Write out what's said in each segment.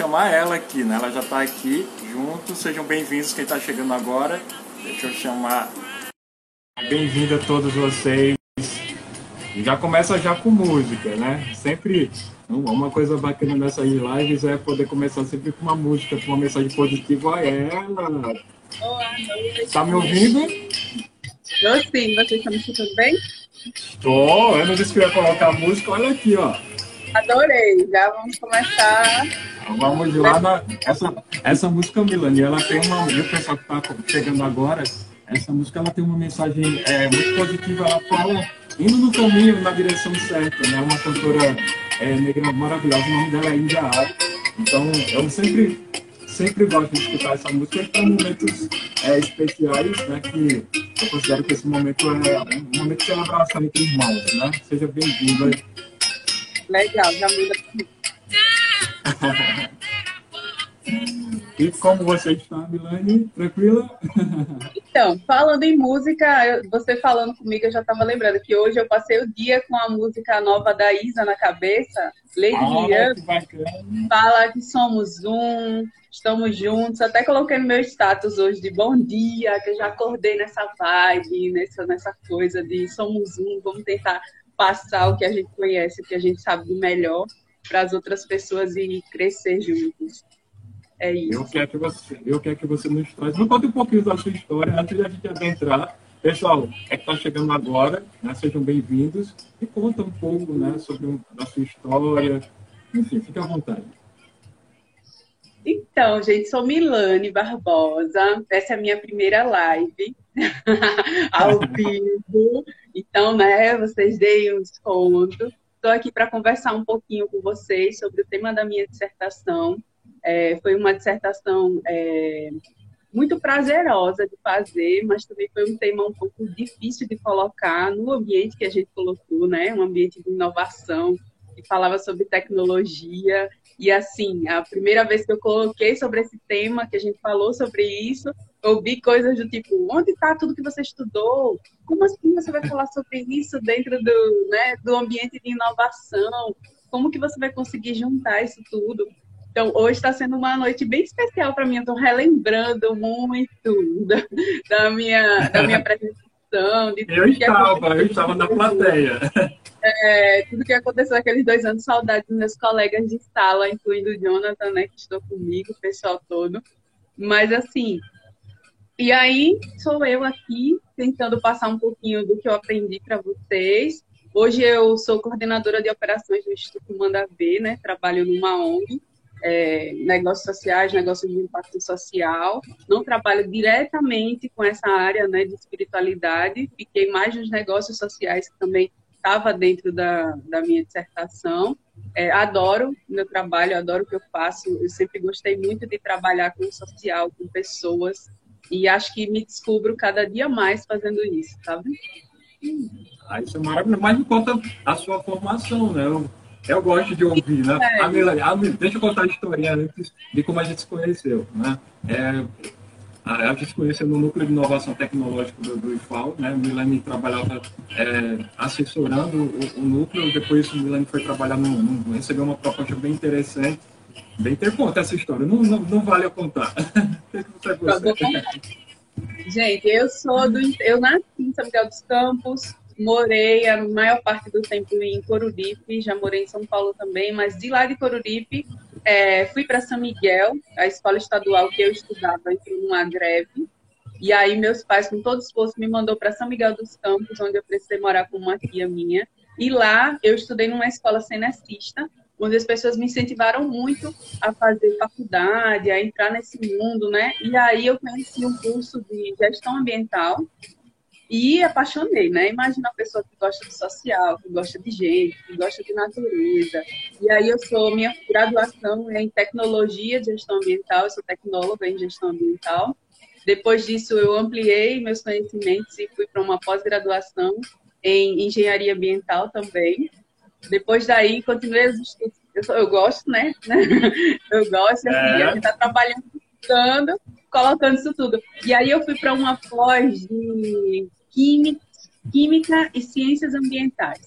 chamar ela aqui, né? Ela já está aqui junto. Sejam bem-vindos quem está chegando agora. Deixa eu chamar. Bem-vindo a todos vocês. Já começa já com música, né? Sempre uma coisa bacana nessas lives é poder começar sempre com uma música, com uma mensagem positiva a ela. Olá, Tá me ouvindo? Estou sim, vocês estão me escutando bem? Estou, eu não disse que eu ia colocar a música, olha aqui, ó. Adorei, já vamos começar. Então, vamos lá na. Essa, essa música, Milani, ela tem uma. O pessoal que está chegando agora, essa música ela tem uma mensagem é, muito positiva, ela fala indo no caminho, na direção certa, né? Uma cantora é, negra maravilhosa, o nome dela é Índia Alto. Então, eu sempre, sempre gosto de escutar essa música para momentos é, especiais, né? Que eu considero que esse momento é um momento de celebração entre irmãos, né? Seja bem-vindo aí. Legal, já muda. E como você está, Milane? Tranquila? Então, falando em música, você falando comigo, eu já estava lembrando que hoje eu passei o dia com a música nova da Isa na cabeça. Lady Ah, fala que somos um, estamos juntos. Até coloquei no meu status hoje de bom dia, que eu já acordei nessa vibe, nessa, nessa coisa de somos um, vamos tentar passar o que a gente conhece, o que a gente sabe de melhor para as outras pessoas e crescer juntos. É Eu isso. quero que você, eu quero que você nos traz. Não conta um pouquinho da sua história antes de a gente adentrar. Pessoal, é que está chegando agora, né? sejam bem-vindos. E conta um pouco né, sobre um- a sua história. Enfim, fique à vontade. Então, gente, sou Milane Barbosa. Essa é a minha primeira live ao vivo. Então, né, vocês deem um desconto. Estou aqui para conversar um pouquinho com vocês sobre o tema da minha dissertação. É, foi uma dissertação é, muito prazerosa de fazer, mas também foi um tema um pouco difícil de colocar no ambiente que a gente colocou, né? Um ambiente de inovação, que falava sobre tecnologia. E assim, a primeira vez que eu coloquei sobre esse tema, que a gente falou sobre isso, ouvi coisas do tipo, onde está tudo que você estudou? Como assim você vai falar sobre isso dentro do, né, do ambiente de inovação? Como que você vai conseguir juntar isso tudo? Então, hoje está sendo uma noite bem especial para mim. Eu estou relembrando muito da, da minha, da minha apresentação, de Eu estava, eu estava na plateia. É, tudo que aconteceu naqueles dois anos, saudade dos meus colegas de sala, incluindo o Jonathan, né, que estou comigo, o pessoal todo. Mas assim, e aí sou eu aqui tentando passar um pouquinho do que eu aprendi para vocês. Hoje eu sou coordenadora de operações do Instituto Manda Ver, né? Trabalho numa ONG, é, negócios sociais, negócios de impacto social. Não trabalho diretamente com essa área, né, de espiritualidade. Fiquei mais nos negócios sociais que também estava dentro da, da minha dissertação. É, adoro meu trabalho, adoro o que eu faço. Eu sempre gostei muito de trabalhar com o social, com pessoas. E acho que me descubro cada dia mais fazendo isso, sabe? Ah, isso é maravilhoso. Mas me conta a sua formação, né? Eu, eu gosto de ouvir, né? É. A Milane, a Milane- deixa eu contar a história antes de como a gente se conheceu, né? É, a, gente se conheceu no Núcleo de Inovação Tecnológica do, do IFAL, né? Milane trabalhava é, assessorando o, o núcleo, depois o Milane foi trabalhar no, no- recebeu uma proposta bem interessante. Bem ter conta essa história, não, não, não vale eu contar. Que, é você contar. Gente, eu sou do. Eu nasci em São Miguel dos Campos, morei a maior parte do tempo em Coruripe, já morei em São Paulo também, mas de lá de Coruripe é, fui para São Miguel, a escola estadual que eu estudava entrou numa greve. E aí meus pais, com todo esforço, me mandou para São Miguel dos Campos, onde eu precisei morar com uma tia minha. E lá eu estudei numa escola cenecista, onde as pessoas me incentivaram muito a fazer faculdade, a entrar nesse mundo, né? E aí eu conheci um curso de gestão ambiental e apaixonei, né? Imagina uma pessoa que gosta de social, que gosta de gente, que gosta de natureza. E aí eu sou, minha graduação é em tecnologia de gestão ambiental, eu sou tecnóloga em gestão ambiental. Depois disso eu ampliei meus conhecimentos e fui para uma pós-graduação em engenharia ambiental também. Depois daí, continuei estudos. Eu, sou, eu gosto, né? Eu gosto, assim, é. a gente está trabalhando, estudando, colocando isso tudo. E aí eu fui para uma pós de química, química e ciências ambientais.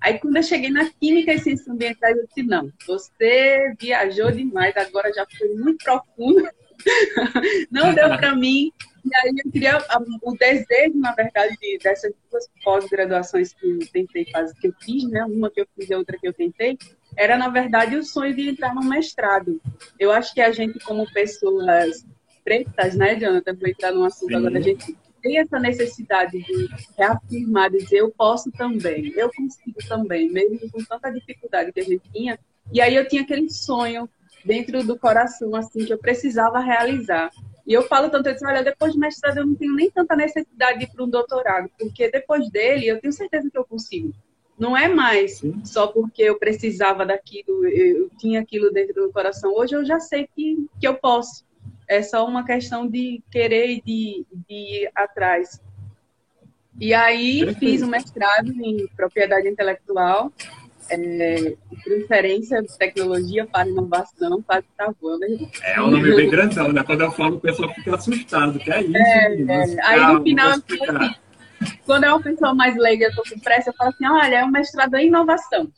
Aí quando eu cheguei na química e ciências ambientais, eu disse, não, você viajou demais, agora já foi muito profundo. não deu para mim. E aí eu queria o desejo, na verdade, dessas duas pós-graduações que eu tentei fazer, que eu fiz, né? Uma que eu fiz e outra que eu tentei, era na verdade o sonho de entrar no mestrado. Eu acho que a gente, como pessoas pretas, né, Jonathan, vou entrar num assunto Sim. agora, a gente tem essa necessidade de reafirmar, de dizer eu posso também, eu consigo também, mesmo com tanta dificuldade que a gente tinha. E aí eu tinha aquele sonho dentro do coração, assim, que eu precisava realizar. E eu falo tanto, eu disse, olha, depois de mestrado eu não tenho nem tanta necessidade de ir para um doutorado, porque depois dele eu tenho certeza que eu consigo. Não é mais só porque eu precisava daquilo, eu tinha aquilo dentro do coração. Hoje eu já sei que, que eu posso. É só uma questão de querer e de, de ir atrás. E aí fiz um mestrado em propriedade intelectual é, transferência de tecnologia para inovação, quase travou, né? É um nome bem grandão, né? Quando eu falo, o pessoal fica assustado, que é isso. É, é. Aí no final, assim, quando é uma pessoa mais leiga, eu tô com pressa, eu falo assim, olha, é um mestrado em inovação.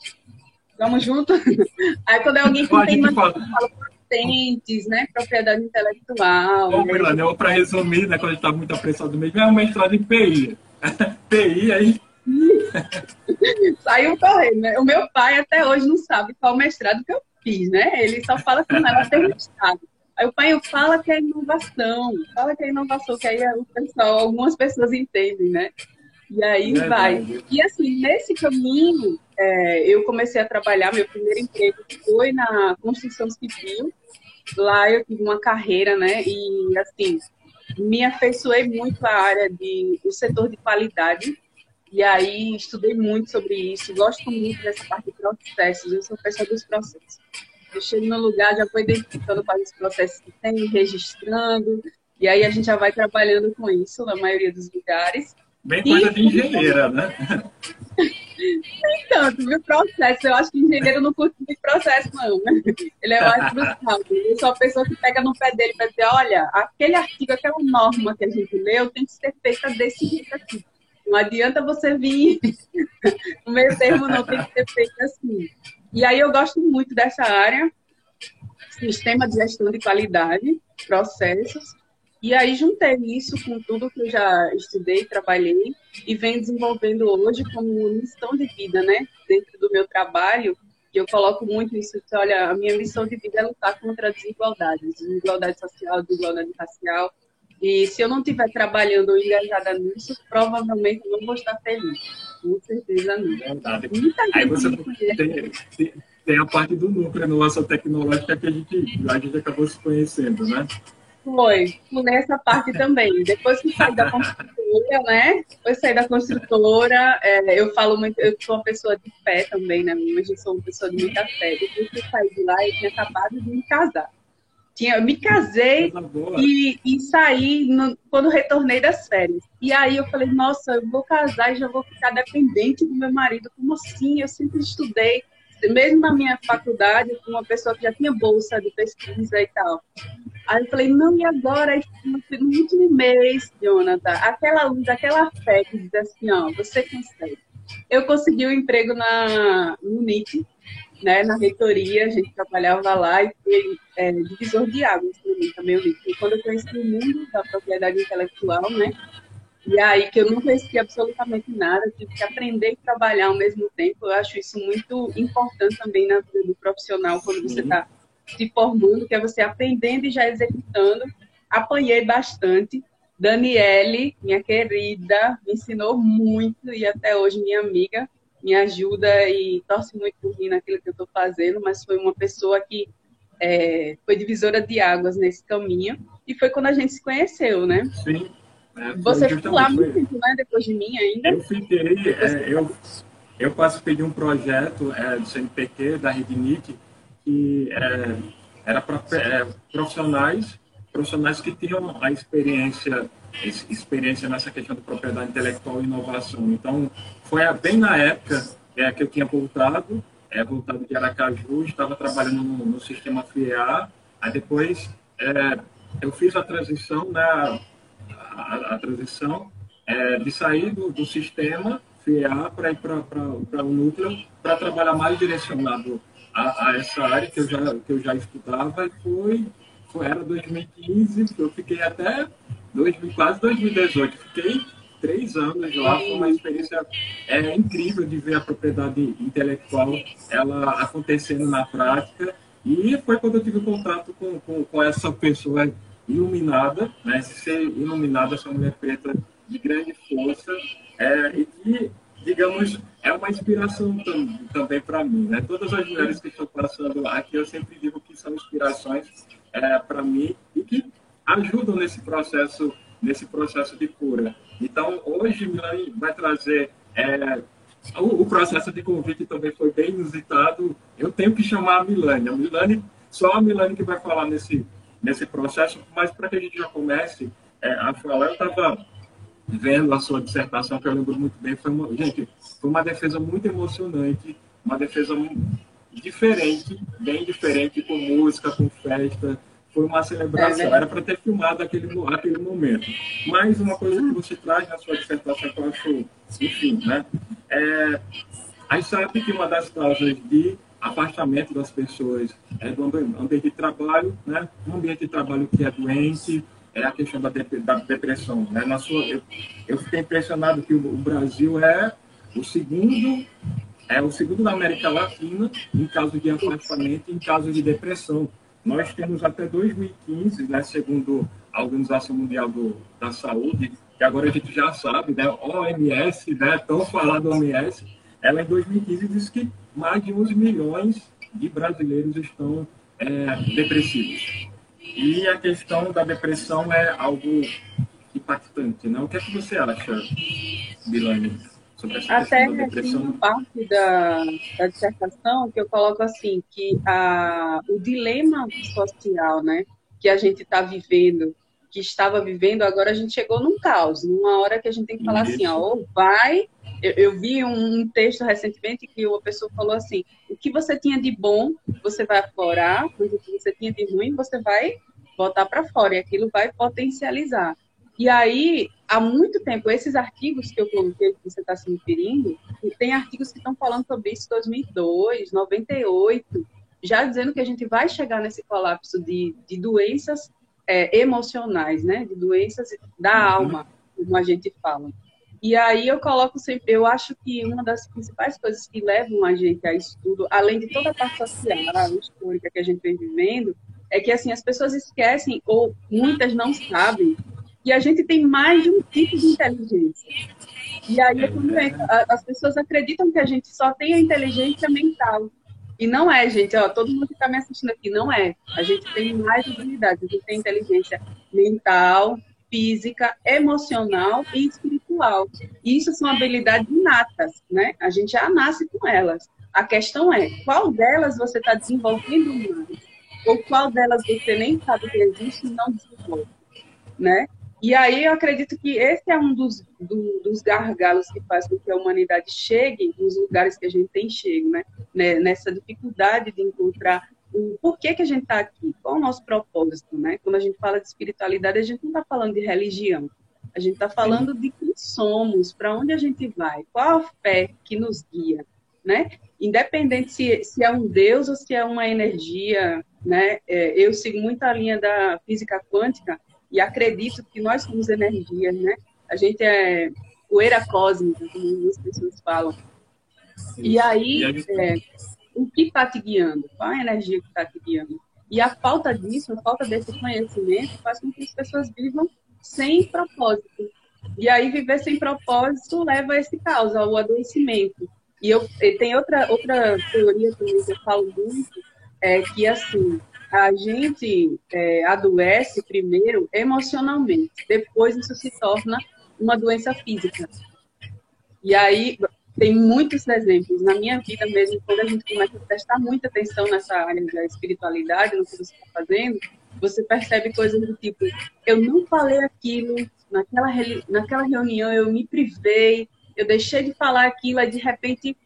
Vamos junto? Aí quando é alguém que tem mais, fala patentes, né? Propriedade intelectual. Bom, né? Para resumir, né? Quando a gente está muito apressado mesmo, é um mestrado em PI. PI aí Saiu correndo, né? O meu pai até hoje não sabe qual mestrado que eu fiz, né? Ele só fala que não ter mestrado. Aí o pai fala que é inovação, fala que é inovação, que aí o pessoal, algumas pessoas entendem, né? E aí é vai. E assim, nesse caminho, é, eu comecei a trabalhar, meu primeiro emprego foi na construção civil. Lá eu tive uma carreira, né? E assim, me afeiçoei muito à área de, do setor de qualidade e aí estudei muito sobre isso, gosto muito dessa parte de processos, eu sou pessoa dos processos. Eu chego no lugar, já vou identificando quais os processos que tem, registrando, e aí a gente já vai trabalhando com isso na maioria dos lugares. Bem coisa e... de engenheira, né? Nem tanto, viu? Processo. Eu acho que engenheiro não curte muito processo, não. Né? Ele é mais frustrado. Eu sou a pessoa que pega no pé dele para dizer: olha, aquele artigo, aquela norma que a gente leu tem que ser feita desse jeito aqui. Não adianta você vir no meio termo, não tem que ser feito assim. E aí eu gosto muito dessa área, sistema de gestão de qualidade, processos. E aí juntei isso com tudo que eu já estudei, trabalhei e venho desenvolvendo hoje como missão de vida, né? Dentro do meu trabalho, e eu coloco muito isso, que, olha, a minha missão de vida é lutar contra a desigualdade, desigualdade social, desigualdade racial, e se eu não estiver trabalhando ou engajada nisso, provavelmente eu não vou estar feliz. Com certeza não. Verdade. Aí você tem, tem, a parte do núcleo, inovação tecnológica que a gente, a gente acabou se conhecendo, né? Foi, nessa parte também. Depois que saí da construtora, né? Depois saí da construtora, é, eu falo muito, eu sou uma pessoa de fé também, né? Hoje eu sou uma pessoa de muita fé. Depois que eu saí de lá, eu tinha acabado de me casar. Tinha, eu me casei e, e saí no, quando retornei das férias. E aí eu falei, nossa, eu vou casar e já vou ficar dependente do meu marido. Como assim? Eu sempre estudei, mesmo na minha faculdade, com uma pessoa que já tinha bolsa de pesquisa e tal. Aí eu falei, não, e agora? No último mês, Jonathan, aquela luz, aquela fé que diz assim, ó, você consegue. Eu consegui um emprego na, no NIT, né, na reitoria, a gente trabalhava lá e foi é, divisor de águas para mim também. Eu E quando eu conheci o mundo da propriedade intelectual, né, e aí que eu não conhecia absolutamente nada, tive que aprender e trabalhar ao mesmo tempo. Eu acho isso muito importante também na vida do profissional, quando você está se formando, que é você aprendendo e já executando. Apanhei bastante. Daniele, minha querida, me ensinou muito e até hoje minha amiga me ajuda e torce muito por mim naquilo que eu estou fazendo, mas foi uma pessoa que é, foi divisora de águas nesse caminho e foi quando a gente se conheceu, né? Sim. É, Você ficou lá muito tempo, né? Depois de mim ainda? Eu fiquei, é, eu, eu participei de um projeto é, do CNPq, da RedNIC, que é, era para é, profissionais, profissionais que tinham a experiência experiência nessa questão de propriedade intelectual e inovação. Então, foi bem na época é, que eu tinha voltado é, voltado de Aracaju, estava trabalhando no, no sistema FIA, aí depois é, eu fiz a transição, né, a, a transição é, de sair do, do sistema FIA para ir para o núcleo, para trabalhar mais direcionado a, a, essa área que eu já, que eu já estudava, e foi, foi era 2015, eu fiquei até 2000, quase 2018, fiquei três anos lá, foi uma experiência é, incrível de ver a propriedade intelectual ela acontecendo na prática. E foi quando eu tive contato com, com, com essa pessoa iluminada, né, ser iluminado, essa mulher preta de grande força, é, e que, digamos, é uma inspiração tam, também para mim. Né? Todas as mulheres que estão passando aqui, eu sempre digo que são inspirações é, para mim e que ajudam nesse processo nesse processo de cura. Então, hoje, Milani vai trazer. É, o, o, processo de convite também foi bem inusitado. Eu tenho que chamar a Milani. A Milani, só a Milani que vai falar nesse, nesse processo, mas para que a gente já comece é, a falar, eu estava vendo a sua dissertação, que eu lembro muito bem. Foi uma, gente, foi uma defesa muito emocionante, uma defesa diferente, bem diferente, com música, com festa foi uma celebração, é era para ter filmado aquele, aquele momento. Mas uma coisa que você traz na sua dissertação que eu acho, enfim, né? É, a gente sabe que uma das causas de afastamento das pessoas é do ambiente de trabalho, né? Um ambiente de trabalho que é doente, é a questão da, da depressão. Né? Na sua, eu, eu fiquei impressionado que o, o Brasil é o segundo é o segundo da América Latina em caso de afastamento, em caso de depressão. Nós temos até 2015, né, segundo a Organização Mundial do, da Saúde, que agora a gente já sabe, né, OMS, né, tão falado OMS, ela em 2015 disse que mais de 11 milhões de brasileiros estão é, depressivos. E a questão da depressão é algo impactante, né? O que é que você acha, Bilane? Até tem uma parte da, da dissertação que eu coloco assim, que a, o dilema social né, que a gente está vivendo, que estava vivendo, agora a gente chegou num caos, numa hora que a gente tem que falar Isso. assim, ó, ou vai. Eu, eu, vi um texto recentemente que uma pessoa falou assim: o que você tinha de bom, você vai aflorar, mas o que você tinha de ruim, você vai botar para fora, e aquilo vai potencializar. E aí, há muito tempo, esses artigos que eu coloquei, que você está se referindo, tem artigos que estão falando sobre isso em 2002, 98, já dizendo que a gente vai chegar nesse colapso de, de doenças é, emocionais, né? De doenças da uhum. alma, como a gente fala. E aí eu coloco sempre, eu acho que uma das principais coisas que levam a gente a estudo, além de toda a parte social, histórica que a gente vem vivendo, é que assim as pessoas esquecem ou muitas não sabem e a gente tem mais de um tipo de inteligência. E aí é as pessoas acreditam que a gente só tem a inteligência mental. E não é, gente, ó, todo mundo que está me assistindo aqui, não é. A gente tem mais habilidades, a gente tem inteligência mental, física, emocional e espiritual. E isso são habilidades inatas, né? A gente já nasce com elas. A questão é, qual delas você está desenvolvendo mais? Ou qual delas você nem sabe que existe e não desenvolve, né? E aí eu acredito que esse é um dos, do, dos gargalos que faz com que a humanidade chegue nos lugares que a gente tem chego, né? né? Nessa dificuldade de encontrar o porquê que a gente está aqui, qual o nosso propósito, né? Quando a gente fala de espiritualidade, a gente não está falando de religião, a gente está falando de quem somos, para onde a gente vai, qual a fé que nos guia, né? Independente se, se é um Deus ou se é uma energia, né? É, eu sigo muito a linha da física quântica, e acredito que nós somos energia, né? A gente é poeira cósmica, como as pessoas falam. E aí, é, o que está te guiando? Qual a energia que está te guiando? E a falta disso, a falta desse conhecimento, faz com que as pessoas vivam sem propósito. E aí, viver sem propósito leva a esse caos, ao adoecimento. E eu, tem outra, outra teoria também que eu falo muito, é que, assim, a gente é, adoece primeiro emocionalmente, depois isso se torna uma doença física. E aí tem muitos exemplos. Na minha vida mesmo, quando a gente começa a prestar muita atenção nessa área da espiritualidade, no que você está fazendo, você percebe coisas do tipo: eu não falei aquilo naquela, naquela reunião, eu me privei, eu deixei de falar aquilo, e de repente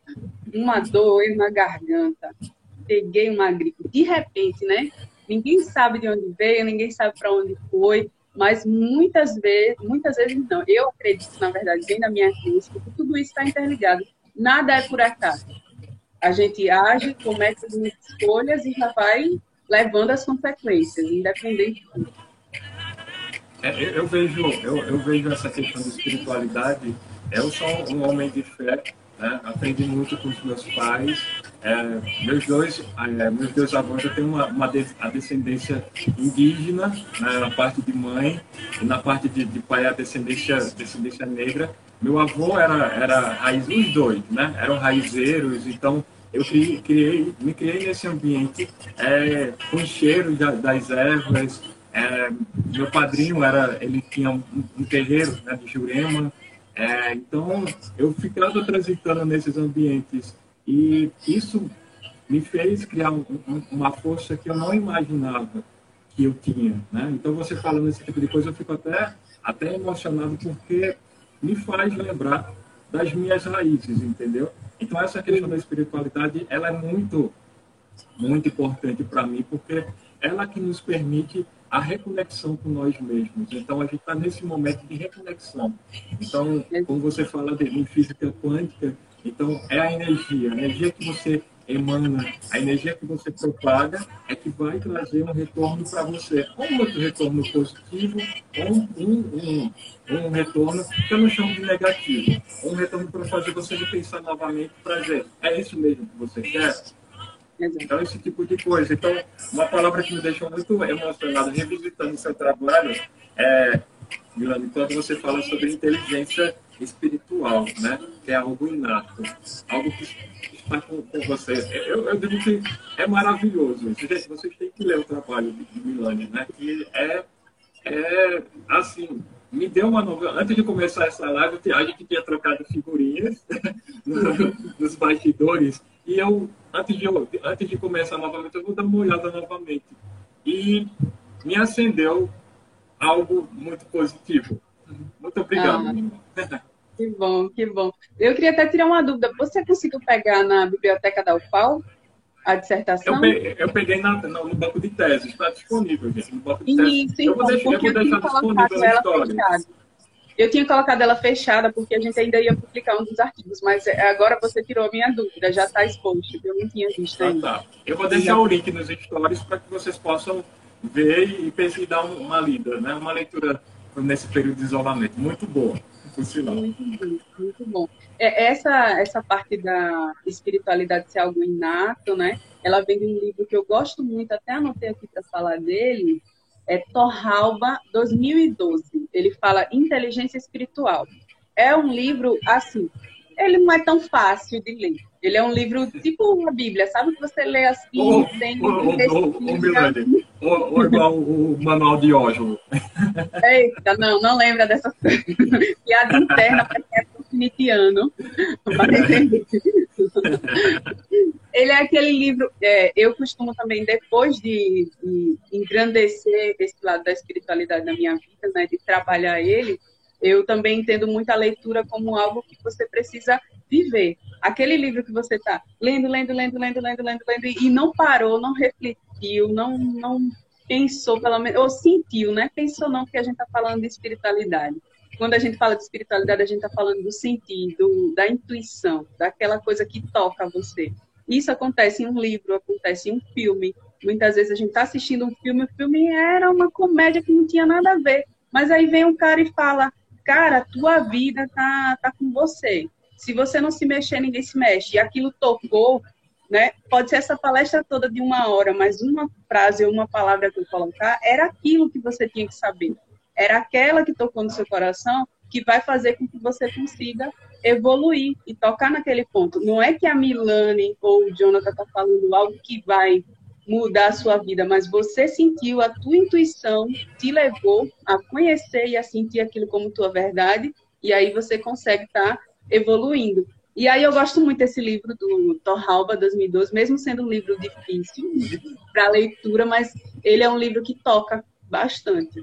uma dor na garganta, peguei uma gripe. De repente, né? Ninguém sabe de onde veio, ninguém sabe para onde foi, mas muitas vezes, muitas vezes não. Eu acredito, na verdade, vem da minha crença, que tudo isso está interligado. Nada é por acaso. A gente age, comete as escolhas e já vai levando as consequências, independente de tudo. É, eu, vejo, eu, eu, vejo essa questão de espiritualidade. Eu sou um homem de fé, né? aprendi muito com os meus pais. É, meus dois, é, meus dois avós eu tenho uma, uma de, a descendência indígena né, na parte de mãe e na parte de, de pai a descendência, descendência negra. Meu avô era, era raiz, os dois, né? Eram raizeiros, então eu criei, criei, me criei nesse ambiente é, com cheiro das ervas. É, meu padrinho era, ele tinha um, um terreiro né, de Jurema, é, então eu ficava transitando nesses ambientes e isso me fez criar um, um, uma força que eu não imaginava que eu tinha, né? Então você falando esse tipo de coisa eu fico até até emocionado porque me faz lembrar das minhas raízes, entendeu? Então essa questão da espiritualidade, ela é muito, muito importante para mim, porque ela que nos permite a reconexão com nós mesmos. Então a gente está nesse momento de reconexão. Então, como você fala de física quântica, então é a energia, a energia que você emana, a energia que você propaga é que vai trazer um retorno para você. Ou outro retorno positivo, ou um, um, um retorno que eu não chamo de negativo. Um retorno para fazer você repensar novamente para dizer, é isso mesmo que você quer? Então, esse tipo de coisa. Então, uma palavra que me deixou muito emocionado revisitando o seu trabalho é, Milano, quando você fala sobre inteligência espiritual, né? Que é algo inato, algo que está com, com você. Eu, eu digo que é maravilhoso. Gente, vocês têm que ler o trabalho de, Milani, né? Que é, é, assim, me deu uma novela. Antes de começar essa live, a gente tinha trocado figurinhas nos bastidores. E eu, antes de, antes de começar novamente, eu vou dar uma olhada novamente. E me acendeu algo muito positivo. Muito obrigado. Ah. Que bom, que bom. Eu queria até tirar uma dúvida. Você conseguiu pegar na biblioteca da UFAL a dissertação? Eu peguei, eu peguei na, no banco de tese, está disponível, gente. No banco de tese. Isso, eu vou deixar, eu vou deixar disponível na história. Eu tinha colocado ela fechada porque a gente ainda ia publicar um dos artigos, mas é, agora você tirou a minha dúvida, já está exposto, eu não tinha visto ah, ainda. Tá. Eu vou deixar o link nos stories para que vocês possam ver e, e dar uma lida, né? uma leitura nesse período de isolamento. Muito boa por sinal. Muito bom, muito bom. É, essa, essa parte da espiritualidade ser algo inato, né? Ela vem de um livro que eu gosto muito, até anotei aqui para falar dele, é Torralba 2012. Ele fala inteligência espiritual. É um livro assim, ele não é tão fácil de ler. Ele é um livro tipo uma Bíblia, sabe que você lê assim, oh, tem oh, oh, oh, ou, igual o manual de Oslo. Eita, não, não lembra dessa piada interna para quem é profinitiano. Ele é aquele livro, é, eu costumo também, depois de, de engrandecer esse lado da espiritualidade na minha vida, né, de trabalhar ele, eu também entendo muito a leitura como algo que você precisa viver. Aquele livro que você está lendo, lendo, lendo, lendo, lendo, lendo, lendo, e não parou, não refletiu, não, não pensou, pelo menos, ou sentiu, né? Pensou não, porque a gente está falando de espiritualidade. Quando a gente fala de espiritualidade, a gente está falando do sentido, da intuição, daquela coisa que toca você. Isso acontece em um livro, acontece em um filme. Muitas vezes a gente está assistindo um filme, o filme era uma comédia que não tinha nada a ver. Mas aí vem um cara e fala: cara, a tua vida tá, tá com você. Se você não se mexer, ninguém se mexe. E aquilo tocou, né? Pode ser essa palestra toda de uma hora, mas uma frase ou uma palavra que eu colocar era aquilo que você tinha que saber. Era aquela que tocou no seu coração que vai fazer com que você consiga evoluir e tocar naquele ponto. Não é que a Milane ou o Jonathan está falando algo que vai mudar a sua vida, mas você sentiu, a tua intuição te levou a conhecer e a sentir aquilo como tua verdade, e aí você consegue estar tá evoluindo. E aí eu gosto muito desse livro do Torralba 2012, mesmo sendo um livro difícil para leitura, mas ele é um livro que toca bastante.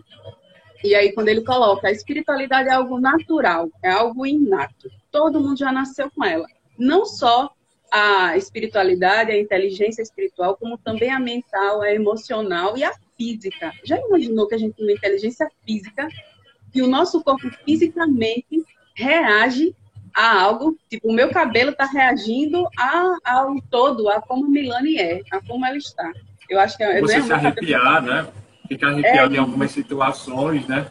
E aí, quando ele coloca, a espiritualidade é algo natural, é algo inato. Todo mundo já nasceu com ela. Não só a espiritualidade, a inteligência espiritual, como também a mental, a emocional e a física. Já imaginou que a gente tem uma inteligência física que o nosso corpo fisicamente reage a algo, tipo, o meu cabelo está reagindo a, ao todo, a como a Milane é, a como ela está. Eu acho que é, Você se arrepiar, cabelo... né? Ficar arrepiado é, em algumas situações, né?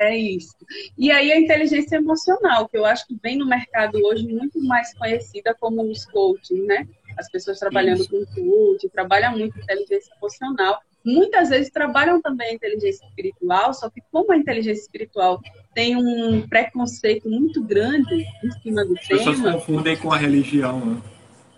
É isso. E aí a inteligência emocional, que eu acho que vem no mercado hoje muito mais conhecida como os coaching, né? As pessoas trabalhando isso. com coaching, trabalham muito inteligência emocional. Muitas vezes trabalham também a inteligência espiritual, só que como a inteligência espiritual tem um preconceito muito grande em cima do As tema. As pessoas confundem com a religião, né?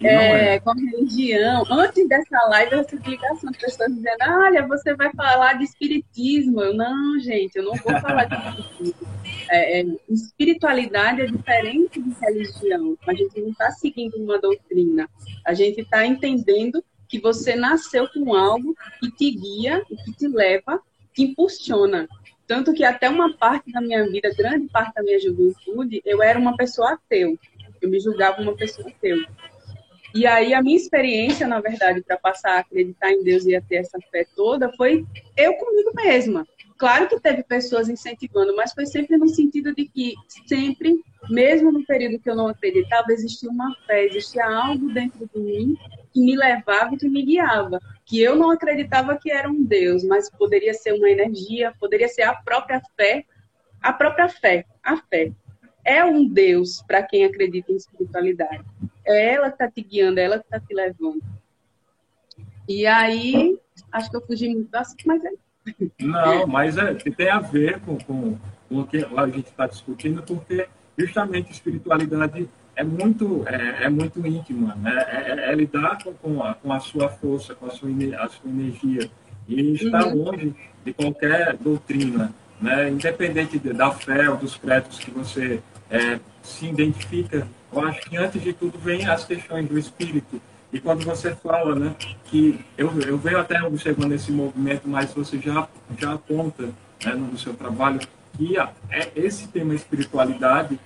É, é, com a religião. Antes dessa live, eu recebi ligação de pessoas dizendo: Olha, você vai falar de espiritismo. Eu, não, gente, eu não vou falar de espiritismo. É, é, espiritualidade é diferente de religião. A gente não está seguindo uma doutrina. A gente está entendendo que você nasceu com algo que te guia, que te leva, que impulsiona. Tanto que até uma parte da minha vida, grande parte da minha juventude, eu era uma pessoa ateu. Eu me julgava uma pessoa ateu. E aí a minha experiência, na verdade, para passar a acreditar em Deus e a ter essa fé toda, foi eu comigo mesma. Claro que teve pessoas incentivando, mas foi sempre no sentido de que sempre, mesmo no período que eu não acreditava, existia uma fé, existia algo dentro de mim que me levava e que me guiava. Que eu não acreditava que era um Deus, mas poderia ser uma energia, poderia ser a própria fé, a própria fé, a fé. É um Deus para quem acredita em espiritualidade. É ela que está te guiando, é ela que está te levando. E aí, acho que eu fugi muito do assunto, mas é. Não, mas é, tem a ver com, com, com o que a gente está discutindo, porque justamente espiritualidade é muito, é, é muito íntima, né? É, é, é lidar com, com, a, com a sua força, com a sua, a sua energia. E está uhum. longe de qualquer doutrina, né? independente de, da fé ou dos créditos que você é, se identifica eu acho que antes de tudo vem as questões do espírito. E quando você fala, né, que eu, eu venho até observando esse movimento, mas você já, já aponta né, no seu trabalho que a, é, esse tema espiritualidade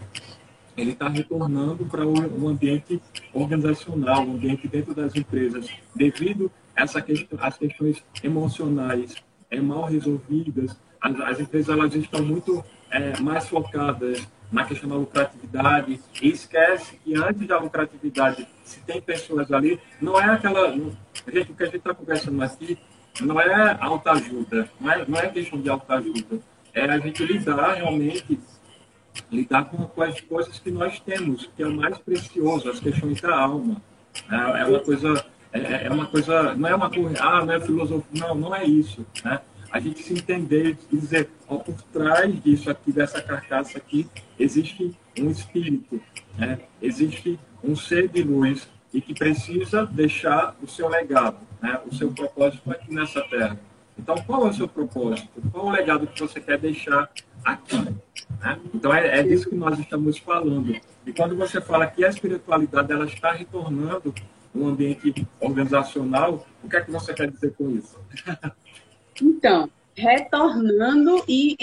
ele está retornando para o, ambiente organizacional, o ambiente dentro das empresas, devido essa questão, as questões emocionais é, mal resolvidas. As, as empresas elas estão muito é, mais focadas na questão da lucratividade e esquece que antes da lucratividade, se tem pessoas ali, não é aquela. Gente, o que a gente está conversando aqui não é alta ajuda, não é, não é questão de alta ajuda. É a gente lidar realmente, lidar com, com as coisas que nós temos, que é o mais precioso, as questões da alma. É, é uma coisa. É, é, uma coisa, não é uma coisa, ah, não é filosofia, não, não é isso. Né? A gente se entender e dizer, ó, por trás disso aqui, dessa carcaça aqui, existe um espírito, né? existe um ser de luz e que precisa deixar o seu legado, né? o seu propósito aqui nessa terra. Então, qual é o seu propósito? Qual é o legado que você quer deixar aqui? Né? Então, é, é disso que nós estamos falando. E quando você fala que a espiritualidade ela está retornando no ambiente organizacional, o que é que você quer dizer com isso? Então, retornando e,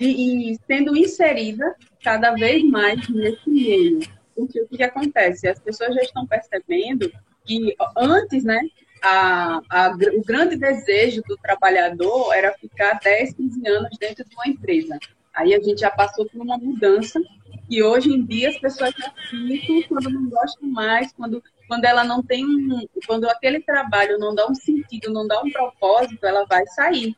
e, sendo inserida cada vez mais nesse meio. Porque o que acontece? As pessoas já estão percebendo que antes, né, a, a, o grande desejo do trabalhador era ficar 10, 15 anos dentro de uma empresa. Aí a gente já passou por uma mudança e hoje em dia as pessoas já ficam quando não gostam mais, quando, quando ela não tem quando aquele trabalho não dá um sentido, não dá um propósito, ela vai sair.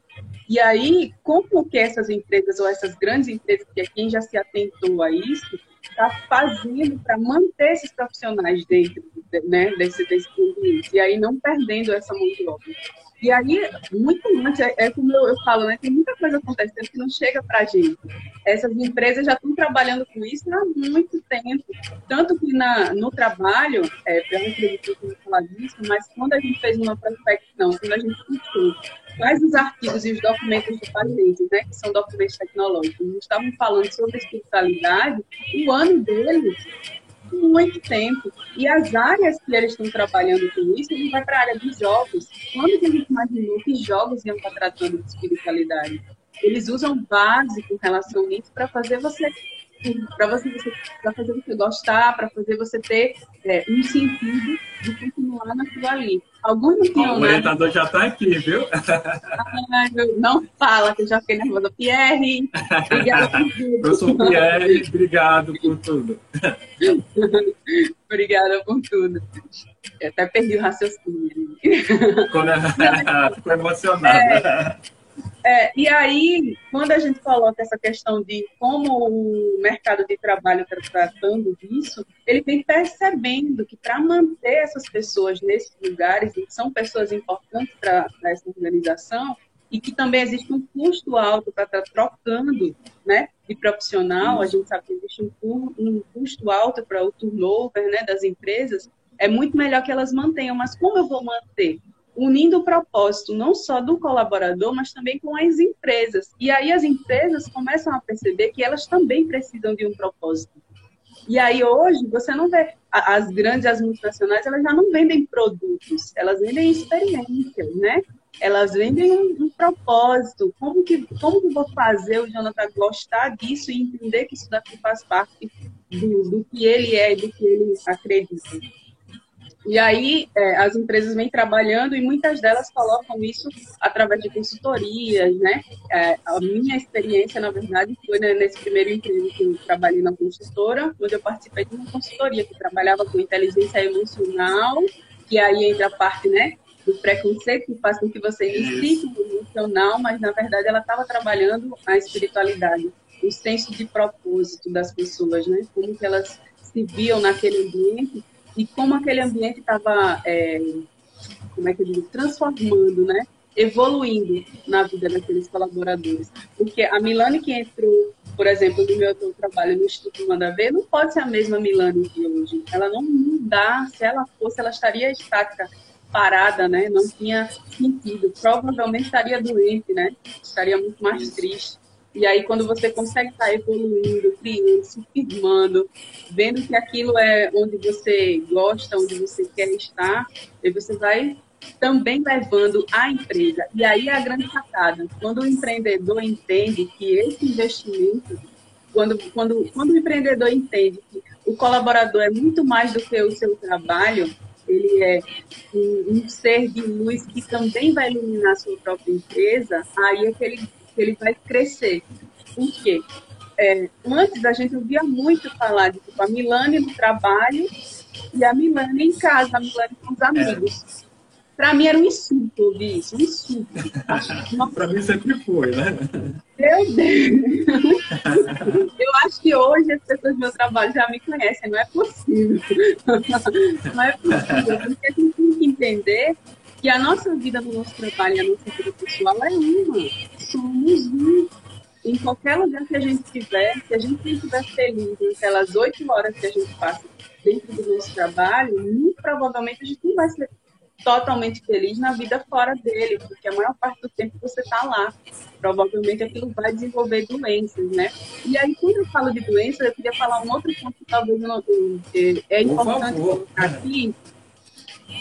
E aí, como que essas empresas ou essas grandes empresas, que é quem já se atentou a isso, está fazendo para manter esses profissionais dentro né, desse, desse ambiente, e aí não perdendo essa mão de obra. E aí, muito antes, é, é como eu, falo, né? Tem muita coisa acontecendo que não chega para a gente. Essas empresas já estão trabalhando com isso há muito tempo. Tanto que na, no trabalho, é, não acredito que eu falar disso, mas quando a gente fez uma prospecção, quando a gente puxou quais os arquivos e os documentos de patentes, né, que são documentos tecnológicos, eles estavam falando sobre espiritualidade, o ano deles muito tempo. E as áreas que eles estão trabalhando com isso, ele vai para a área dos jogos. Quando que a gente imaginou que jogos iam estar tratando de espiritualidade? eles usam base com relação a isso para fazer você para você, para fazer você gostar, para fazer você ter é, um sentido de continuar naquilo ali. Alguns não O orientador já está aqui, viu? não fala, que eu já fiquei nervosa. Pierre, obrigada por tudo. Professor Pierre, obrigado por tudo. obrigada por tudo. Eu até perdi o raciocínio. Ficou emocionada. É. É, e aí, quando a gente coloca essa questão de como o mercado de trabalho está tratando disso, ele vem percebendo que para manter essas pessoas nesses lugares, e são pessoas importantes para essa organização, e que também existe um custo alto para estar tá trocando né, de profissional, a gente sabe que existe um, um custo alto para o turnover né, das empresas, é muito melhor que elas mantenham. Mas como eu vou manter? Unindo o propósito não só do colaborador, mas também com as empresas. E aí as empresas começam a perceber que elas também precisam de um propósito. E aí hoje você não vê as grandes, as multinacionais, elas já não vendem produtos, elas vendem experiências, né? Elas vendem um, um propósito. Como que como que vou fazer o Jonathan gostar disso e entender que isso daqui faz parte do, do que ele é do que ele acredita? E aí é, as empresas vêm trabalhando e muitas delas colocam isso através de consultorias, né? É, a minha experiência, na verdade, foi nesse primeiro emprego que eu trabalhei na consultora, onde eu participei de uma consultoria que trabalhava com inteligência emocional, que aí entra a parte, né, do preconceito que faz com que você inicie o emocional, mas na verdade ela estava trabalhando a espiritualidade, o senso de propósito das pessoas, né? Como que elas se viam naquele ambiente e como aquele ambiente estava, é, como é que eu digo, transformando, né? evoluindo na vida daqueles colaboradores. Porque a Milane que entrou, por exemplo, no meu trabalho no Instituto Manda Ver, não pode ser a mesma Milane de hoje. Ela não mudar, se ela fosse, ela estaria estática, parada, né? Não tinha sentido. Provavelmente estaria doente, né? Estaria muito mais triste. E aí, quando você consegue estar evoluindo, criando, se firmando, vendo que aquilo é onde você gosta, onde você quer estar, aí você vai também levando a empresa. E aí é a grande sacada. Quando o empreendedor entende que esse investimento, quando, quando, quando o empreendedor entende que o colaborador é muito mais do que o seu trabalho, ele é um, um ser de luz que também vai iluminar a sua própria empresa, aí é que ele ele vai crescer. Por quê? É, antes a gente ouvia muito falar de tipo, a Milane no trabalho e a Milane em casa, a Milane com os amigos. É. Para mim era um insulto ouvir isso, um insulto. Para mim sempre foi, né? Meu Deus! Eu acho que hoje as pessoas do meu trabalho já me conhecem, não é possível. Não é possível, porque a gente tem que entender que a nossa vida no nosso trabalho e a nossa vida pessoal é uma. Somos um. Em qualquer lugar que a gente estiver, se a gente estiver feliz naquelas oito horas que a gente passa dentro do nosso trabalho, muito provavelmente a gente não vai ser totalmente feliz na vida fora dele, porque a maior parte do tempo você está lá. Provavelmente aquilo vai desenvolver doenças, né? E aí, quando eu falo de doenças, eu queria falar um outro ponto que talvez eu não, é importante colocar aqui,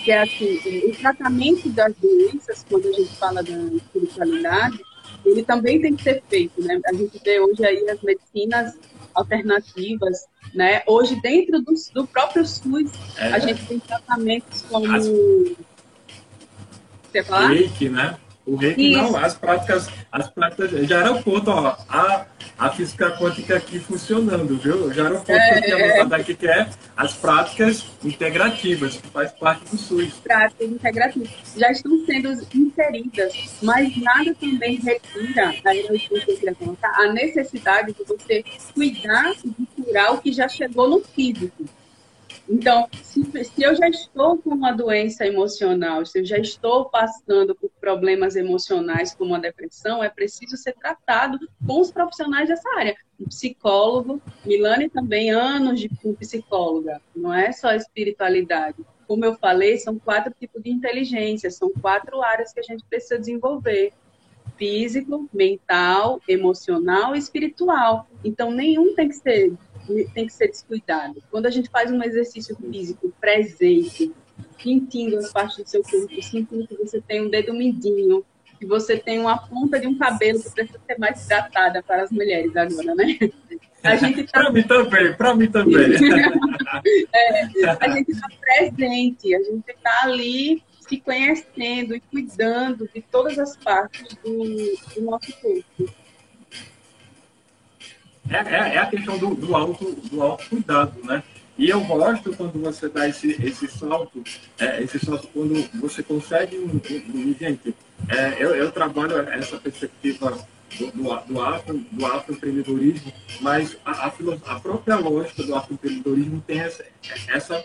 que é assim, o tratamento das doenças, quando a gente fala da espiritualidade, ele também tem que ser feito, né? A gente vê hoje aí as medicinas alternativas, né? Hoje, dentro do, do próprio SUS, é. a gente tem tratamentos como... As... Você falar? Reiki, né? O reiki Isso. não, as práticas, as práticas, já era o ponto, ó, a, a física quântica aqui funcionando, viu? Já era o ponto é, que eu tinha anotado aqui, que é as práticas integrativas, que faz parte do SUS. Práticas integrativas já estão sendo inseridas, mas nada também retira, a necessidade de você cuidar e de curar o que já chegou no físico. Então, se, se, eu já estou com uma doença emocional, se eu já estou passando por problemas emocionais como a depressão, é preciso ser tratado com os profissionais dessa área. Um psicólogo, Milane também anos de psicóloga, não é só espiritualidade. Como eu falei, são quatro tipos de inteligência, são quatro áreas que a gente precisa desenvolver físico, mental, emocional e espiritual. Então, nenhum tem que ser tem que ser descuidado. Quando a gente faz um exercício físico presente, sentindo as partes do seu corpo, sentindo que você tem um dedo mindinho, que você tem uma ponta de um cabelo que precisa ser mais tratada para as mulheres agora, né? A gente tá... para mim também, para mim também. é, a gente está presente, a gente está ali se conhecendo e cuidando de todas as partes do, do nosso corpo. É, é, é, a questão do, do, auto, do autocuidado, né? E eu gosto quando você dá esse, esse salto, é, esse salto quando você consegue, um, um, gente, é, eu, eu trabalho essa perspectiva do, do, do, afro, do afroempreendedorismo, mas a, a, a, própria lógica do afroempreendedorismo tem essa, essa,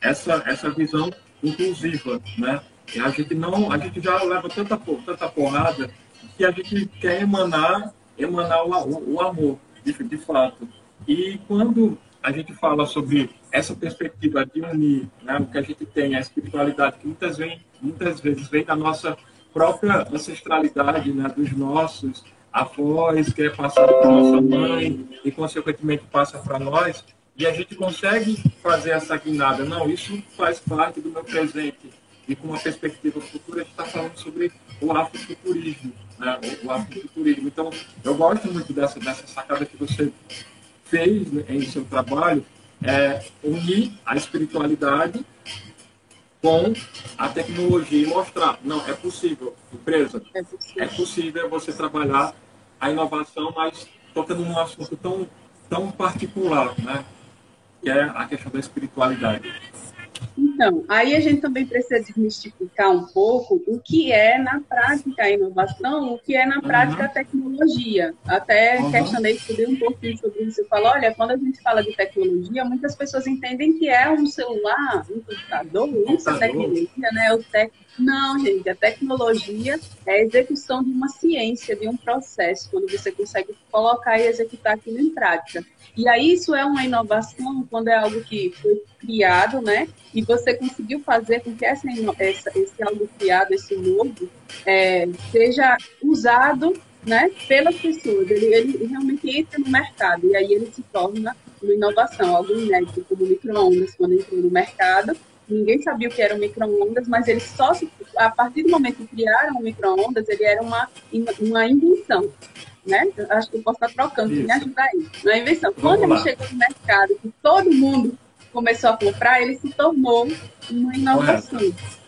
essa, essa visão inclusiva, né? E a gente não, a gente já leva tanta, tanta porrada que a gente quer emanar, emanar o, o, o amor, de, de fato. E quando a gente fala sobre essa perspectiva de unir né, o que a gente tem, a espiritualidade, que muitas, vem, muitas vezes vem da nossa própria ancestralidade, né, dos nossos avós, que é passado para nossa mãe e, consequentemente, passa para nós, e a gente consegue fazer essa guinada. Não, isso faz parte do meu presente. E com uma perspectiva futura, a gente está falando sobre o afrofuturismo. Né? O, afrofuturismo. Então, eu gosto muito dessa, dessa sacada que você fez né, em seu trabalho, é unir a espiritualidade com a tecnologia e mostrar, não, é possível, empresa, é possível, é possível você trabalhar a inovação, mas tocando num assunto tão, tão particular, né? que é a questão da espiritualidade. Então, aí a gente também precisa desmistificar um pouco o que é na prática a inovação, o que é na prática a tecnologia. Até uhum. questionei, estudei um pouquinho sobre isso. Eu falo, olha, quando a gente fala de tecnologia, muitas pessoas entendem que é um celular, um computador, isso é tecnologia, né? O tec... Não, gente, a tecnologia é a execução de uma ciência, de um processo, quando você consegue colocar e executar aquilo em prática. E aí isso é uma inovação quando é algo que foi criado, né? E você conseguiu fazer com que essa, essa esse algo criado, esse novo, é, seja usado, né? Pelas pessoas. Ele, ele realmente entra no mercado e aí ele se torna uma inovação, algo inédito, como micro-ondas, quando entrou no mercado. Ninguém sabia o que eram micro-ondas, mas ele só a partir do momento que criaram o micro-ondas, ele era uma, uma invenção né? Acho que eu posso estar trocando, Isso. me ajuda aí. Na invenção. Vamos Quando lá. ele chegou no mercado, que todo mundo começou a comprar, ele se tornou uma inovação. Correto.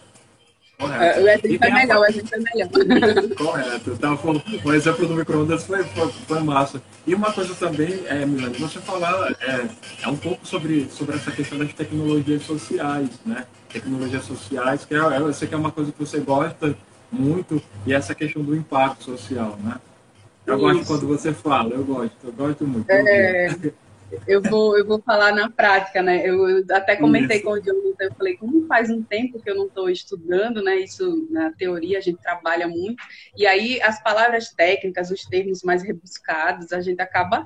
Correto. O exemplo é melhor, o exemplo é melhor. Correto. Então, o exemplo do micro-ondas foi, foi, foi, massa. E uma coisa também, é, Milano, você falar é, é, um pouco sobre, sobre essa questão das tecnologias sociais, né? Tecnologias sociais, que é, eu sei que é uma coisa que você gosta muito, e essa questão do impacto social, né? Eu Isso. gosto quando você fala, eu gosto, eu gosto muito. É, eu, vou, eu vou falar na prática, né? Eu até comentei Isso. com o Diogo, eu falei, como faz um tempo que eu não estou estudando, né? Isso na teoria a gente trabalha muito, e aí as palavras técnicas, os termos mais rebuscados, a gente acaba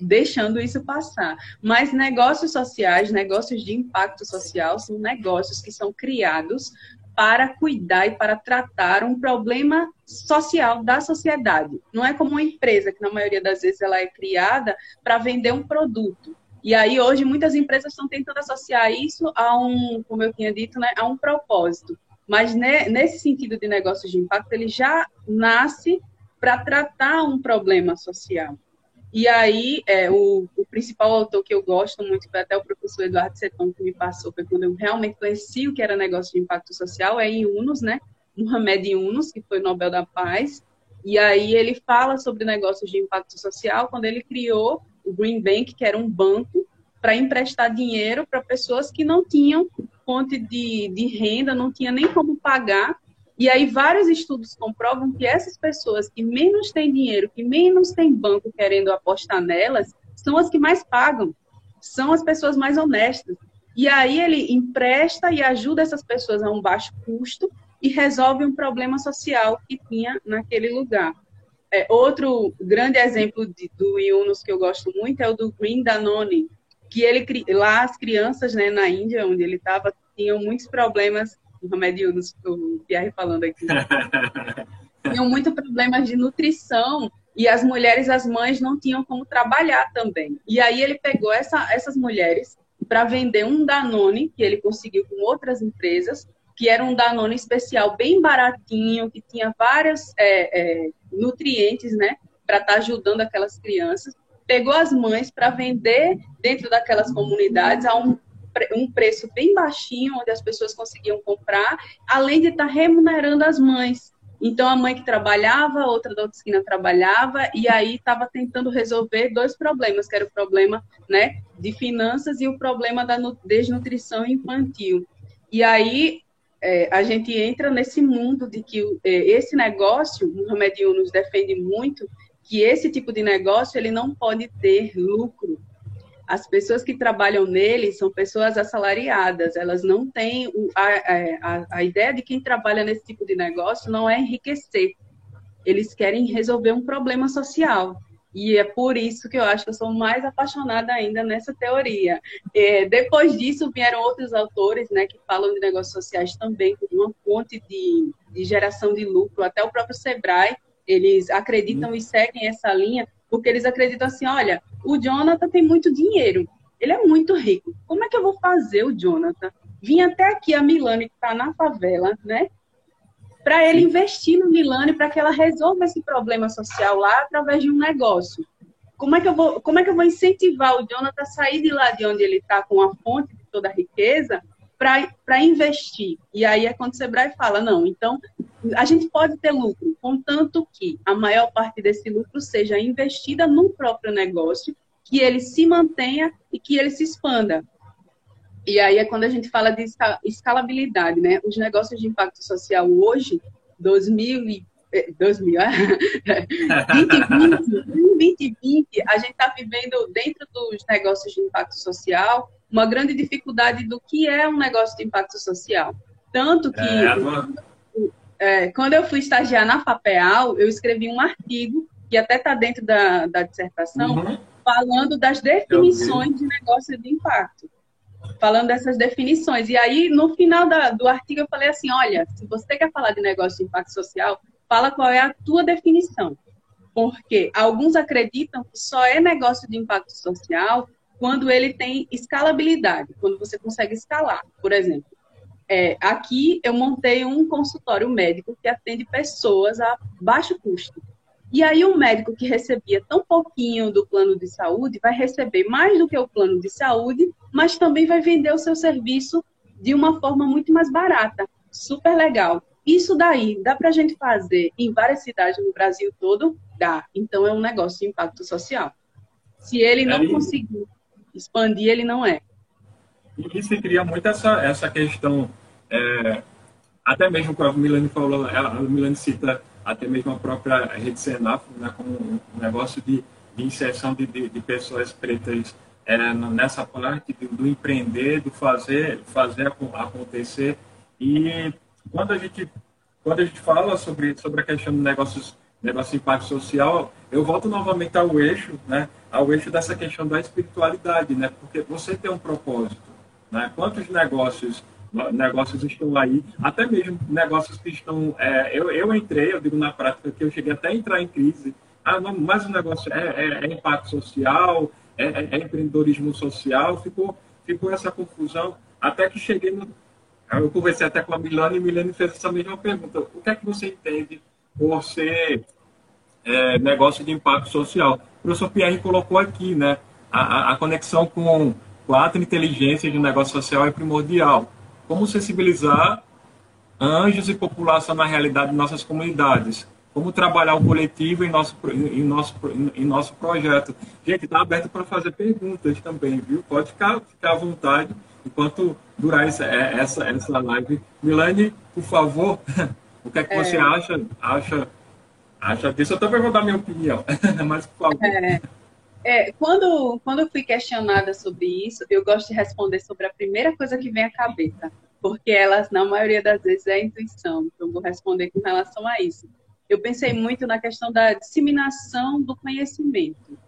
deixando isso passar. Mas negócios sociais, negócios de impacto social, são negócios que são criados para cuidar e para tratar um problema social da sociedade. Não é como uma empresa que na maioria das vezes ela é criada para vender um produto. E aí hoje muitas empresas estão tentando associar isso a um, como eu tinha dito, né, a um propósito. Mas ne, nesse sentido de negócios de impacto, ele já nasce para tratar um problema social. E aí, é, o, o, principal autor que eu gosto muito, foi até o professor Eduardo Seton que me passou, foi quando eu realmente conheci o que era negócio de impacto social, é em Yunus, né? Muhammad Yunus, que foi Nobel da Paz. E aí ele fala sobre negócios de impacto social quando ele criou o Green Bank, que era um banco para emprestar dinheiro para pessoas que não tinham fonte de, de renda, não tinha nem como pagar e aí vários estudos comprovam que essas pessoas que menos têm dinheiro, que menos têm banco querendo apostar nelas, são as que mais pagam, são as pessoas mais honestas. E aí ele empresta e ajuda essas pessoas a um baixo custo e resolve um problema social que tinha naquele lugar. É, outro grande exemplo de, do Yunus que eu gosto muito é o do Green Danone, que ele lá as crianças né, na Índia, onde ele estava, tinham muitos problemas Mohamed Yunus, o Pierre falando aqui. tinham muito problemas de nutrição e as mulheres, as mães, não tinham como trabalhar também. E aí ele pegou essa, essas mulheres para vender um Danone, que ele conseguiu com outras empresas, que era um Danone especial bem baratinho, que tinha vários é, é, nutrientes, né, para estar tá ajudando aquelas crianças. Pegou as mães para vender dentro daquelas comunidades a um, um preço bem baixinho, onde as pessoas conseguiam comprar, além de estar tá remunerando as mães. Então, a mãe que trabalhava, outra da outra esquina trabalhava, e aí estava tentando resolver dois problemas, que era o problema né, de finanças e o problema da desnutrição infantil. E aí é, a gente entra nesse mundo de que é, esse negócio, o Mohamed nos defende muito, que esse tipo de negócio ele não pode ter lucro, as pessoas que trabalham nele são pessoas assalariadas, elas não têm a, a, a ideia de quem trabalha nesse tipo de negócio não é enriquecer. Eles querem resolver um problema social. E é por isso que eu acho que eu sou mais apaixonada ainda nessa teoria. É, depois disso, vieram outros autores né, que falam de negócios sociais também, como uma fonte de, de geração de lucro. Até o próprio Sebrae, eles acreditam e seguem essa linha, porque eles acreditam assim: olha, o Jonathan tem muito dinheiro, ele é muito rico. Como é que eu vou fazer o Jonathan vir até aqui a Milane, que está na favela, né? Para ele investir no Milane, para que ela resolva esse problema social lá através de um negócio. Como é que eu vou, como é que eu vou incentivar o Jonathan a sair de lá de onde ele está com a fonte de toda a riqueza para investir? E aí é quando o Sebrae fala, não, então a gente pode ter lucro, contanto que a maior parte desse lucro seja investida no próprio negócio, que ele se mantenha e que ele se expanda. E aí é quando a gente fala de escalabilidade, né? Os negócios de impacto social hoje, 2000 e 2000, 2020, 2020, a gente está vivendo dentro dos negócios de impacto social uma grande dificuldade do que é um negócio de impacto social. Tanto que é, é, quando eu fui estagiar na FAPEAL, eu escrevi um artigo, que até está dentro da, da dissertação, uhum. falando das definições de negócio de impacto. Falando dessas definições. E aí, no final da, do artigo, eu falei assim: olha, se você quer falar de negócio de impacto social, fala qual é a tua definição. Porque alguns acreditam que só é negócio de impacto social quando ele tem escalabilidade, quando você consegue escalar. Por exemplo, é, aqui eu montei um consultório médico que atende pessoas a baixo custo. E aí um médico que recebia tão pouquinho do plano de saúde vai receber mais do que o plano de saúde, mas também vai vender o seu serviço de uma forma muito mais barata. Super legal. Isso daí dá para a gente fazer em várias cidades no Brasil todo? Dá. Então é um negócio de impacto social. Se ele não conseguir expandir, ele não é. E se cria muito essa, essa questão é, até mesmo como a Milene falou, a Milene cita até mesmo a própria rede Senaf né, como um negócio de, de inserção de, de, de, pessoas pretas é, nessa parte do, do, empreender, do fazer, fazer acontecer. E quando a gente, quando a gente fala sobre, sobre a questão do negócios, negócio de impacto social, eu volto novamente ao eixo, né, ao eixo dessa questão da espiritualidade, né, porque você tem um propósito. Né? Quantos negócios negócios estão aí, até mesmo negócios que estão. É, eu, eu entrei, eu digo na prática que eu cheguei até a entrar em crise. Ah, não, mas o negócio é, é, é impacto social, é, é, é, empreendedorismo social, ficou, ficou essa confusão. Até que cheguei no. Eu conversei até com a Milane e a Milane fez essa mesma pergunta: o que é que você entende por ser é, negócio de impacto social? O professor Pierre colocou aqui, né? A, a, a conexão com quatro inteligências de negócio social é primordial como sensibilizar anjos e população na realidade de nossas comunidades, como trabalhar o coletivo em nosso, em nosso, em nosso projeto. Gente, está aberto para fazer perguntas também, viu? Pode ficar, ficar à vontade enquanto durar essa, é, essa, essa live. Milane, por favor, o que é que é. você acha, acha, acha disso? Eu também vou dar minha opinião, mas por favor. É. É, quando, quando eu fui questionada sobre isso, eu gosto de responder sobre a primeira coisa que vem à cabeça, porque elas, na maioria das vezes, é a intuição. Então, vou responder com relação a isso. Eu pensei muito na questão da disseminação do conhecimento.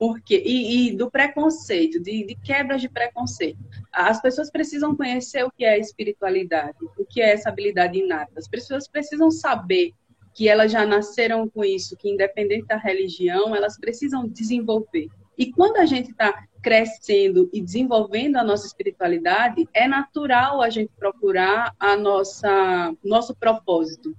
Porque, e, e do preconceito, de, de quebras de preconceito. As pessoas precisam conhecer o que é espiritualidade, o que é essa habilidade inata. As pessoas precisam saber que elas já nasceram com isso, que independente da religião, elas precisam desenvolver. E quando a gente está crescendo e desenvolvendo a nossa espiritualidade, é natural a gente procurar a nossa nosso propósito.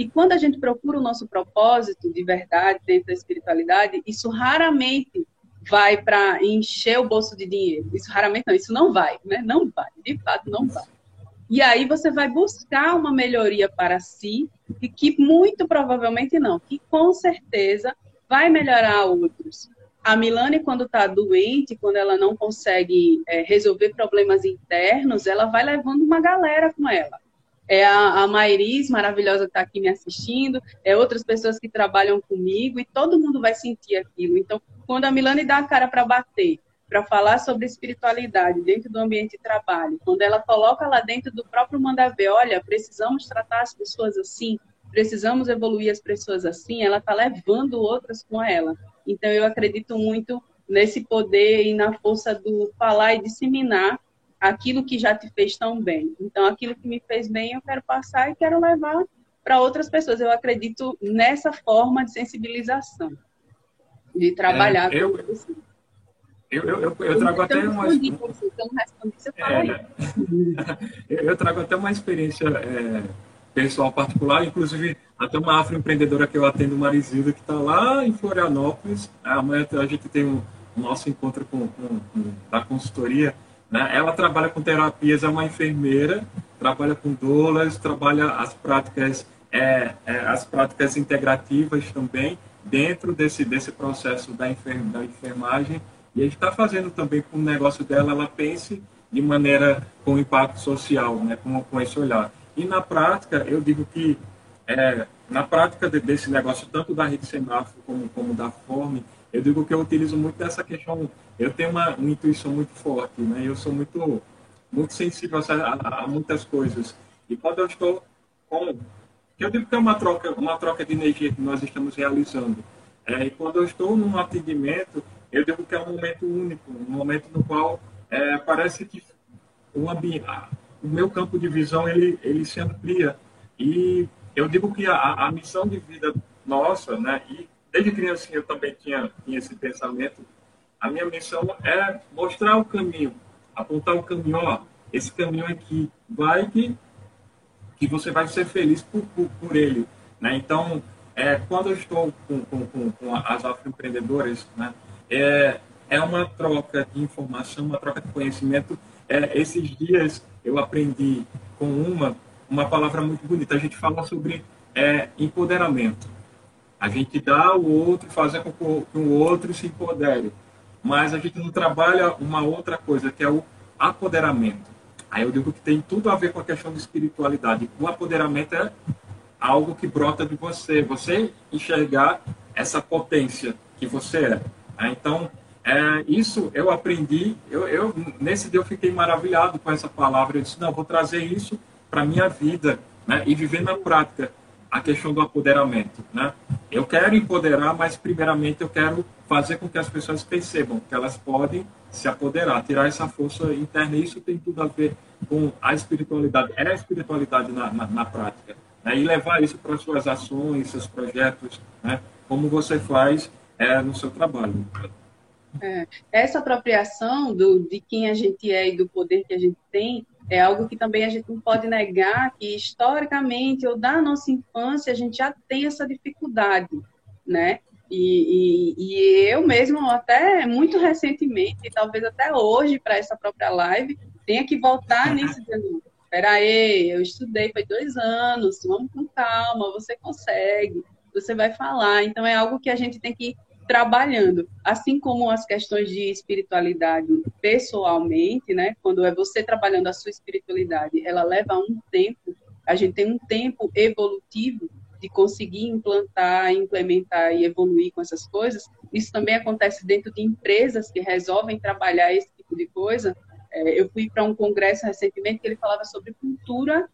E quando a gente procura o nosso propósito de verdade dentro da espiritualidade, isso raramente vai para encher o bolso de dinheiro. Isso raramente não, isso não vai, né? Não vai, de fato não vai. E aí você vai buscar uma melhoria para si e que muito provavelmente não, que com certeza vai melhorar outros. A Milane, quando está doente, quando ela não consegue é, resolver problemas internos, ela vai levando uma galera com ela. É a, a Mairis, maravilhosa, que está aqui me assistindo, é outras pessoas que trabalham comigo, e todo mundo vai sentir aquilo. Então, quando a Milane dá a cara para bater, para falar sobre espiritualidade dentro do ambiente de trabalho, quando ela coloca lá dentro do próprio Mandavé, olha, precisamos tratar as pessoas assim, precisamos evoluir as pessoas assim, ela está levando outras com ela. Então, eu acredito muito nesse poder e na força do falar e disseminar aquilo que já te fez tão bem. Então, aquilo que me fez bem, eu quero passar e quero levar para outras pessoas. Eu acredito nessa forma de sensibilização, de trabalhar é, eu... Eu, eu, eu, eu trago até uma. É, eu trago até uma experiência é, pessoal particular, inclusive até uma afroempreendedora que eu atendo, Marizilda, que está lá em Florianópolis. Amanhã a gente tem o um, nosso encontro com, com, com, da consultoria. Né? Ela trabalha com terapias, é uma enfermeira, trabalha com doulas, trabalha as práticas, é, é, as práticas integrativas também dentro desse, desse processo da, enfer, da enfermagem e a gente está fazendo também com o negócio dela, ela pense de maneira com impacto social, né, com, com esse olhar. E na prática, eu digo que, é, na prática de, desse negócio, tanto da rede semáforo como, como da Forme, eu digo que eu utilizo muito dessa questão, eu tenho uma, uma intuição muito forte, né, eu sou muito, muito sensível a, a, a muitas coisas. E quando eu estou com eu digo que é uma troca, uma troca de energia que nós estamos realizando. É, e quando eu estou num atendimento, eu digo que é um momento único, um momento no qual é, parece que o, o meu campo de visão ele, ele se amplia. E eu digo que a, a missão de vida nossa, né, e desde criança eu também tinha, tinha esse pensamento, a minha missão é mostrar o caminho, apontar o caminho, ó, esse caminho aqui vai que, que você vai ser feliz por, por, por ele. Né? Então, é, quando eu estou com, com, com, com as afroempreendedoras, né, é, é uma troca de informação, uma troca de conhecimento. É, esses dias eu aprendi com uma, uma palavra muito bonita. A gente fala sobre é, empoderamento. A gente dá ao outro, fazer com que o outro se empodere. Mas a gente não trabalha uma outra coisa, que é o apoderamento. Aí eu digo que tem tudo a ver com a questão de espiritualidade. O apoderamento é algo que brota de você, você enxergar essa potência que você é. Né? Então, é, isso eu aprendi, eu, eu, nesse dia eu fiquei maravilhado com essa palavra. Eu disse, não, vou trazer isso para minha vida né? e viver na prática a questão do apoderamento. Né? Eu quero empoderar, mas primeiramente eu quero fazer com que as pessoas percebam que elas podem se apoderar, tirar essa força interna. Isso tem tudo a ver com a espiritualidade, é a espiritualidade na, na, na prática. Né? E levar isso para suas ações, seus projetos, né? como você faz é, no seu trabalho. É, essa apropriação do, de quem a gente é e do poder que a gente tem é algo que também a gente não pode negar que historicamente ou da nossa infância a gente já tem essa dificuldade, né? E, e, e eu mesmo até muito recentemente, e talvez até hoje para essa própria live, tenha que voltar nisso dizendo, peraí, eu estudei foi dois anos, vamos com calma, você consegue, você vai falar. Então é algo que a gente tem que trabalhando, assim como as questões de espiritualidade pessoalmente, né? Quando é você trabalhando a sua espiritualidade, ela leva um tempo, a gente tem um tempo evolutivo de conseguir implantar, implementar e evoluir com essas coisas. Isso também acontece dentro de empresas que resolvem trabalhar esse tipo de coisa. É, eu fui para um congresso recentemente que ele falava sobre cultura,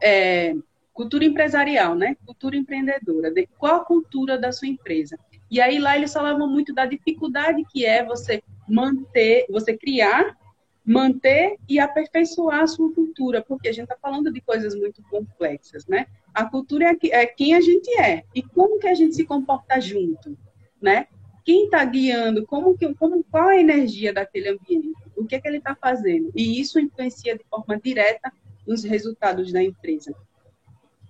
é, cultura empresarial, né? Cultura empreendedora. De qual a cultura da sua empresa? E aí lá eles falavam muito da dificuldade que é você manter, você criar, manter e aperfeiçoar a sua cultura, porque a gente está falando de coisas muito complexas, né? A cultura é, é quem a gente é e como que a gente se comporta junto, né? quem está guiando, como que, como, qual a energia daquele ambiente, o que, é que ele está fazendo. E isso influencia de forma direta nos resultados da empresa.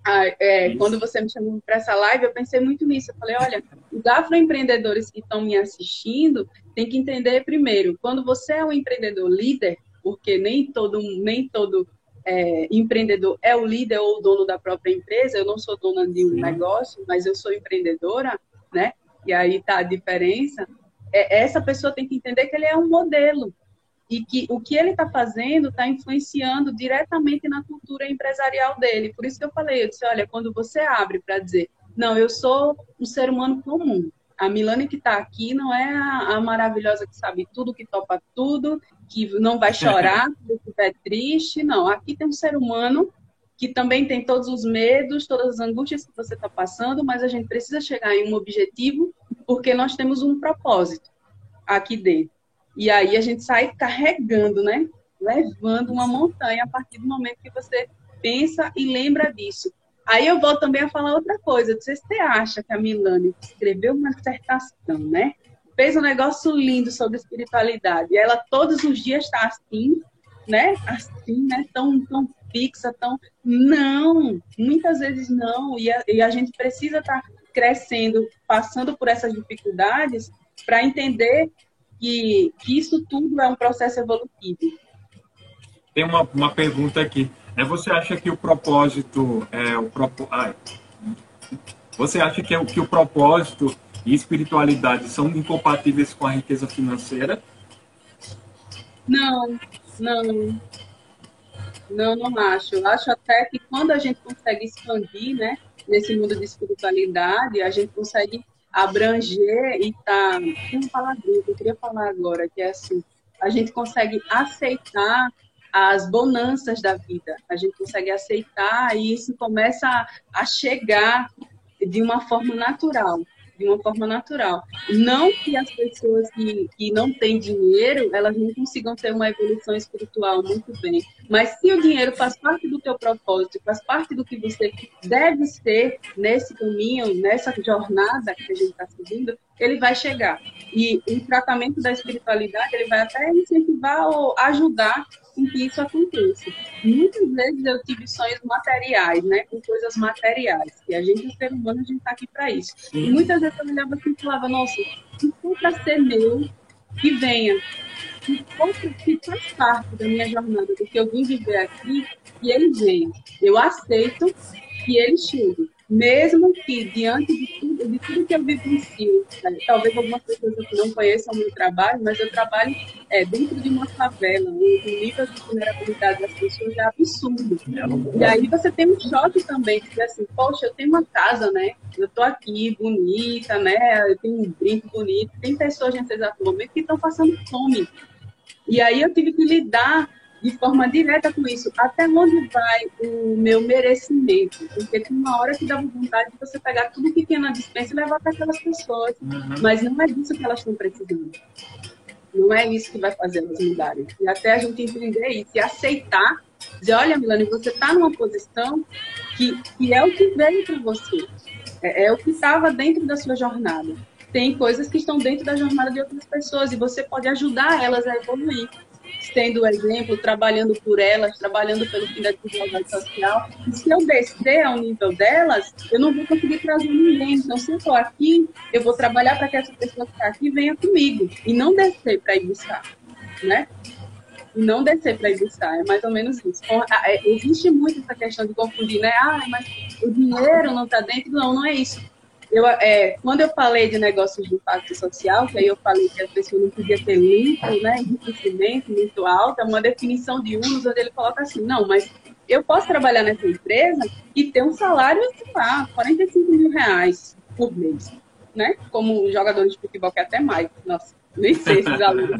Ah, é, quando você me chamou para essa live, eu pensei muito nisso. Eu falei, olha, os afroempreendedores que estão me assistindo têm que entender primeiro, quando você é um empreendedor líder, porque nem todo, nem todo é, empreendedor é o líder ou o dono da própria empresa, eu não sou dona de um Sim. negócio, mas eu sou empreendedora, né? E aí está a diferença. É, essa pessoa tem que entender que ele é um modelo e que o que ele está fazendo está influenciando diretamente na cultura empresarial dele. Por isso que eu falei, eu disse, olha, quando você abre para dizer, não, eu sou um ser humano comum. A Milane que está aqui não é a, a, maravilhosa que sabe tudo, que topa tudo, que não vai chorar se estiver triste. Não, aqui tem um ser humano que também tem todos os medos, todas as angústias que você está passando, mas a gente precisa chegar em um objetivo porque nós temos um propósito aqui dentro. E aí a gente sai carregando, né? Levando uma montanha a partir do momento que você pensa e lembra disso. Aí eu vou também a falar outra coisa. Se você acha que a Milane escreveu uma dissertação, né? Fez um negócio lindo sobre espiritualidade. E ela todos os dias está assim, né? Assim, né? Tão, tão fixa, tão. Não! Muitas vezes não. E a, e a gente precisa estar tá crescendo, passando por essas dificuldades para entender que, que isso tudo é um processo evolutivo. Tem uma, uma pergunta aqui. É, você acha que o propósito é o propo... Ai. Você acha que, é, que o propósito e espiritualidade são incompatíveis com a riqueza financeira? Não, não. Não, não acho. Eu acho até que quando a gente consegue expandir, né, nesse mundo de espiritualidade, a gente consegue abranger e tá. Palavrinha que eu queria falar agora, que é assim: a gente consegue aceitar as bonanças da vida, a gente consegue aceitar e isso começa a chegar de uma forma natural de uma forma natural. Não que as pessoas que, que não têm dinheiro, elas não consigam ter uma evolução espiritual muito bem. Mas se o dinheiro faz parte do teu propósito, faz parte do que você deve ser nesse caminho, nessa jornada que a gente está seguindo, ele vai chegar. E o tratamento da espiritualidade, ele vai até incentivar ou ajudar em que isso aconteça. Muitas vezes eu tive sonhos materiais, né, com coisas materiais, e a gente, ser humano, a gente está aqui para isso. E muitas vezes eu olhava assim e falava, nossa, se for para ser meu, que venha. For que faz parte da minha jornada, do que eu vim viver aqui, que ele venha. Eu aceito que ele chegue mesmo que diante de tudo, de tudo que eu vivencio, né? talvez algumas pessoas aqui não conheçam o meu trabalho, mas eu trabalho é, dentro de uma favela, onde o nível de vulnerabilidade das pessoas é absurdo. E aí você tem um choque também, de dizer assim, poxa, eu tenho uma casa, né? Eu tô aqui, bonita, né? Eu tenho um brinco bonito. Tem pessoas nesse exato momento que estão passando fome. E aí eu tive que lidar de forma direta com isso. Até onde vai o meu merecimento? Porque tem uma hora que dá vontade de você pegar tudo que tinha na dispensa e levar para aquelas pessoas. Uhum. Mas não é disso que elas estão precisando. Não é isso que vai fazer elas mudarem. E até a gente entender isso e aceitar, dizer, olha, Milane, você está numa posição que, que é o que veio para você. É, é o que estava dentro da sua jornada. Tem coisas que estão dentro da jornada de outras pessoas e você pode ajudar elas a evoluir tendo o exemplo, trabalhando por elas, trabalhando pelo fim da desigualdade social. Se eu descer ao nível delas, eu não vou conseguir trazer ninguém. Então, se eu estou aqui, eu vou trabalhar para que essa pessoa que está aqui venha comigo e não descer para ir buscar, né? E não descer para ir buscar, é mais ou menos isso. É, existe muito essa questão de confundir, né? Ah, mas o dinheiro não está dentro. Não, não é isso eu, é, quando eu falei de negócios de impacto social, que aí eu falei que a pessoa não podia ter lucro, né, enriquecimento muito alto, é uma definição de uso onde ele coloca assim, não, mas eu posso trabalhar nessa empresa e ter um salário, sei lá, 45 mil reais por mês, né? Como jogadores de futebol, que é até mais. Nossa, nem sei esses alunos.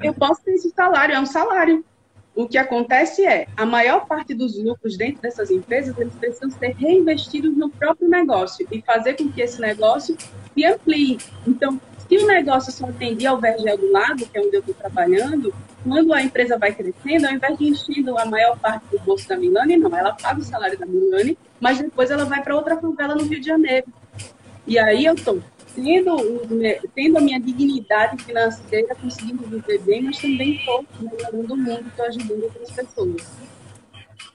eu posso ter esse salário, é um salário o que acontece é, a maior parte dos lucros dentro dessas empresas, eles precisam ser reinvestidos no próprio negócio e fazer com que esse negócio se amplie. Então, se o negócio só atendia ao vergel do lado, que é onde eu estou trabalhando, quando a empresa vai crescendo, ao invés de enchendo a maior parte do bolso da Milane, não, ela paga o salário da Milane, mas depois ela vai para outra favela no Rio de Janeiro. E aí eu estou tendo, tendo a minha dignidade financeira, conseguindo viver bem, mas também estou melhorando o mundo, estou ajudando outras pessoas.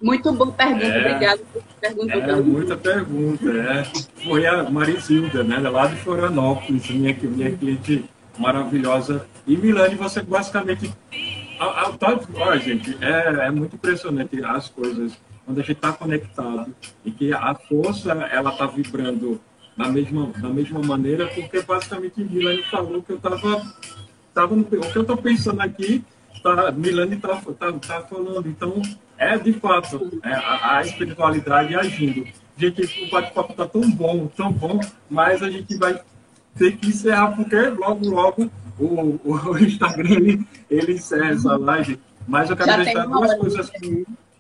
Muito boa pergunta, é, obrigado por perguntar. É, muita pergunta. É. Foi a Marisilda, né, lá de Florianópolis, minha, minha cliente maravilhosa. E Milane, você basicamente. A, a, tá, olha, gente, é, é muito impressionante as coisas quando a gente está conectado e que a força ela está vibrando da mesma, da mesma maneira, porque basicamente Milani falou que eu estava. Tava no, o que eu estou pensando aqui, tá, Milani está tá, tá falando. Então, é de fato é, a, a, espiritualidade agindo. Gente, o bate-papo está tão bom, tão bom, mas a gente vai ter que encerrar, porque logo, logo o, o Instagram ele, ele encerra essa live. Mas eu quero Já deixar duas coisas.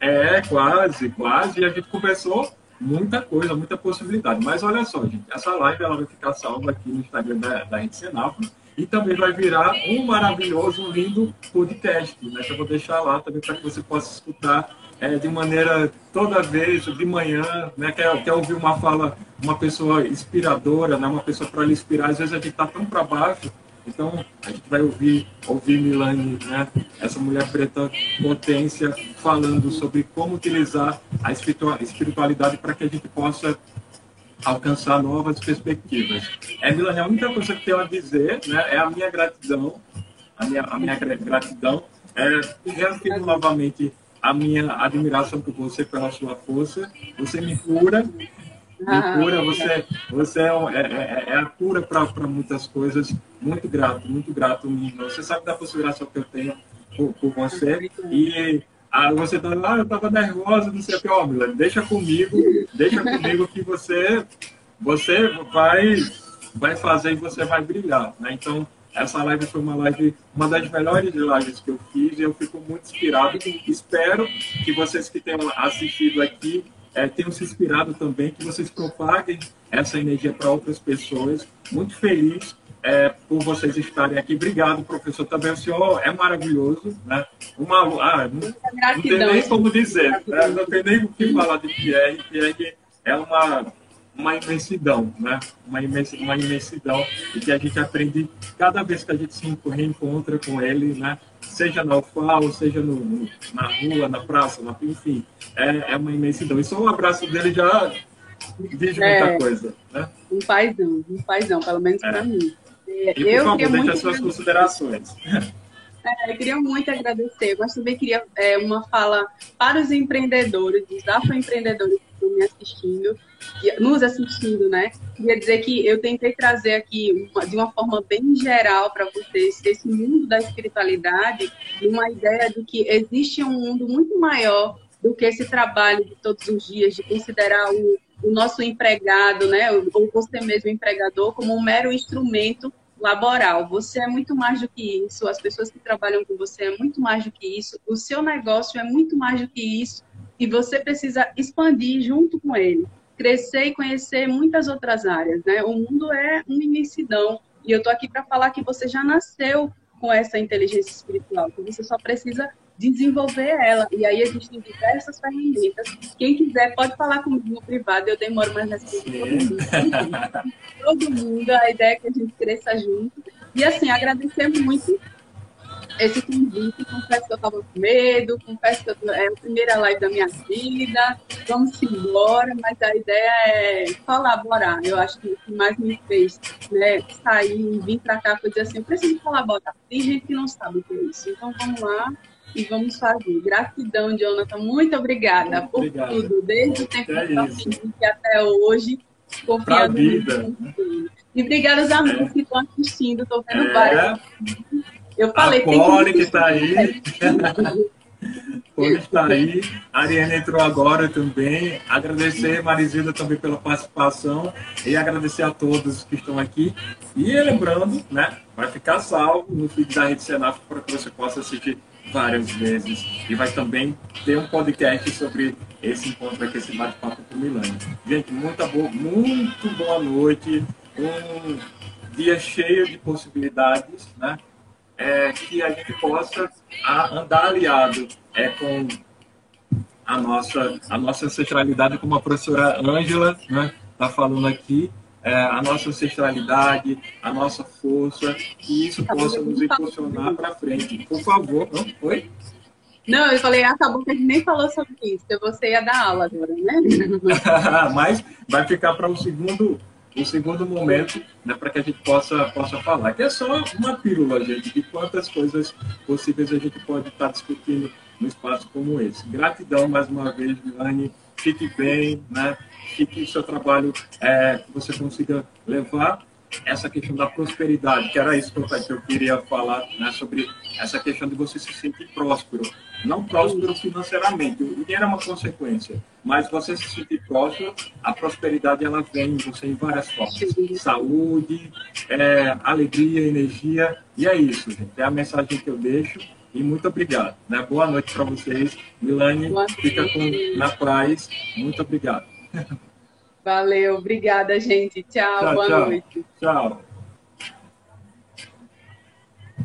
É, quase, quase. E a gente conversou muita coisa, muita possibilidade. Mas olha só, gente, essa live ela vai ficar salva aqui no Instagram da, da Rede Senápolis e também vai virar um maravilhoso, lindo podcast. Né? Que eu vou deixar lá também para que você possa escutar é, de maneira toda vez, de manhã, né? Quer, quer ouvir uma fala, uma pessoa inspiradora, né? uma pessoa para lhe inspirar. Às vezes a gente está tão para baixo então, a gente vai ouvir, ouvir Milani, né, essa mulher preta potência, falando sobre como utilizar a espiritualidade para que a gente possa alcançar novas perspectivas. É, Milani, a única coisa que tenho a dizer né, é a minha gratidão, a minha, a minha gratidão, é reafirmo novamente a minha admiração por você, pela sua força. Você me cura, ah, cura, você, você é, é, é, é a cura para muitas coisas. Muito grato, muito grato, Você sabe da consideração que eu tenho por, por você. E ah, você tá lá, eu estava nervosa, não sei o que, ó, Mila, deixa comigo, deixa comigo que você, você vai, vai fazer e você vai brilhar. Né? Então, essa live foi uma live, uma das melhores lives que eu fiz e eu fico muito inspirado. Espero que vocês que tenham assistido aqui é, tenham se inspirado também, que vocês propaguem essa energia para outras pessoas. Muito feliz é, por vocês estarem aqui. Obrigado, professor. Também o senhor é maravilhoso. Né? Uma, ah, não, não tem nem como dizer, né? não tem nem o que falar de Pierre. Pierre é uma, uma imensidão, né? uma, imensidão, uma imensidão e que a gente aprende cada vez que a gente se reencontra com ele, né? Seja na UFAO, seja no, na rua, na praça, na, enfim, é, é uma imensidão. E só um abraço dele já diz é, muita coisa. Né? Um paizão, um paizão, pelo menos para é. mim. E, por eu favor, deixe as suas considerações. É, eu queria muito agradecer, mas também queria é, uma fala para os empreendedores, os afroempreendedores me assistindo, nos assistindo, né? Queria dizer que eu tentei trazer aqui, uma, de uma forma bem geral para vocês, esse mundo da espiritualidade, uma ideia de que existe um mundo muito maior do que esse trabalho de todos os dias, de considerar o, o nosso empregado, né, ou você mesmo empregador, como um mero instrumento laboral. Você é muito mais do que isso, as pessoas que trabalham com você é muito mais do que isso, o seu negócio é muito mais do que isso, e você precisa expandir junto com ele, crescer e conhecer muitas outras áreas. Né? O mundo é uma imensidão, e eu estou aqui para falar que você já nasceu com essa inteligência espiritual, que você só precisa desenvolver ela. E aí existem diversas ferramentas. Quem quiser pode falar comigo no privado, eu demoro mais resposta todo mundo. todo mundo, a ideia é que a gente cresça junto. E assim, agradecer muito esse convite. Confesso que eu estava com medo, confesso que eu, é a primeira live da minha vida. Vamos embora, mas a ideia é colaborar. Eu acho que o que mais me fez né, sair, vir para cá, foi dizer assim: eu preciso colaborar. Tem gente que não sabe o que é isso. Então vamos lá e vamos fazer. Gratidão, Jonathan. Muito obrigada por Obrigado. tudo, desde o tempo é que até hoje, confiando no E obrigada aos amigos é. que estão assistindo, estou vendo é. vários. Eu falei, a Poli que está aí. Poli está aí. A Ariane entrou agora também. Agradecer, Marizilda, também pela participação. E agradecer a todos que estão aqui. E lembrando, né? Vai ficar salvo no feed da Rede Senaf para que você possa assistir várias vezes. E vai também ter um podcast sobre esse encontro aqui, esse bate-papo com Milani. Gente, muita boa, muito boa noite. Um dia cheio de possibilidades, né? É, que a gente possa andar aliado é, com a nossa, a nossa ancestralidade, como a professora Ângela está né, tá falando aqui, é, a nossa ancestralidade, a nossa força, que isso tá possa nos impulsionar para frente. Por favor, não? Oi? Não, eu falei, acabou que a gente nem falou sobre isso, você ia dar aula agora, né? Mas vai ficar para um segundo, um segundo momento, né, para que a gente possa, possa falar. Que é só uma pílula, gente, de quantas coisas possíveis a gente pode estar discutindo num espaço como esse. Gratidão mais uma vez, Milane. Fique bem, né? Fique o seu trabalho, é, que você consiga levar essa questão da prosperidade, que era isso que eu, que eu queria falar, né, sobre essa questão de você se sentir próspero. Não próspero financeiramente, o dinheiro é uma consequência, mas você se sentir próspero, a prosperidade ela vem em você em várias formas. Saúde, é, alegria, energia, e é isso, gente. É a mensagem que eu deixo. E muito obrigado. Né? Boa noite para vocês. Milane, fica com, na paz. Muito obrigado. Valeu, obrigada, gente. Tchau, tchau boa tchau. noite. Tchau.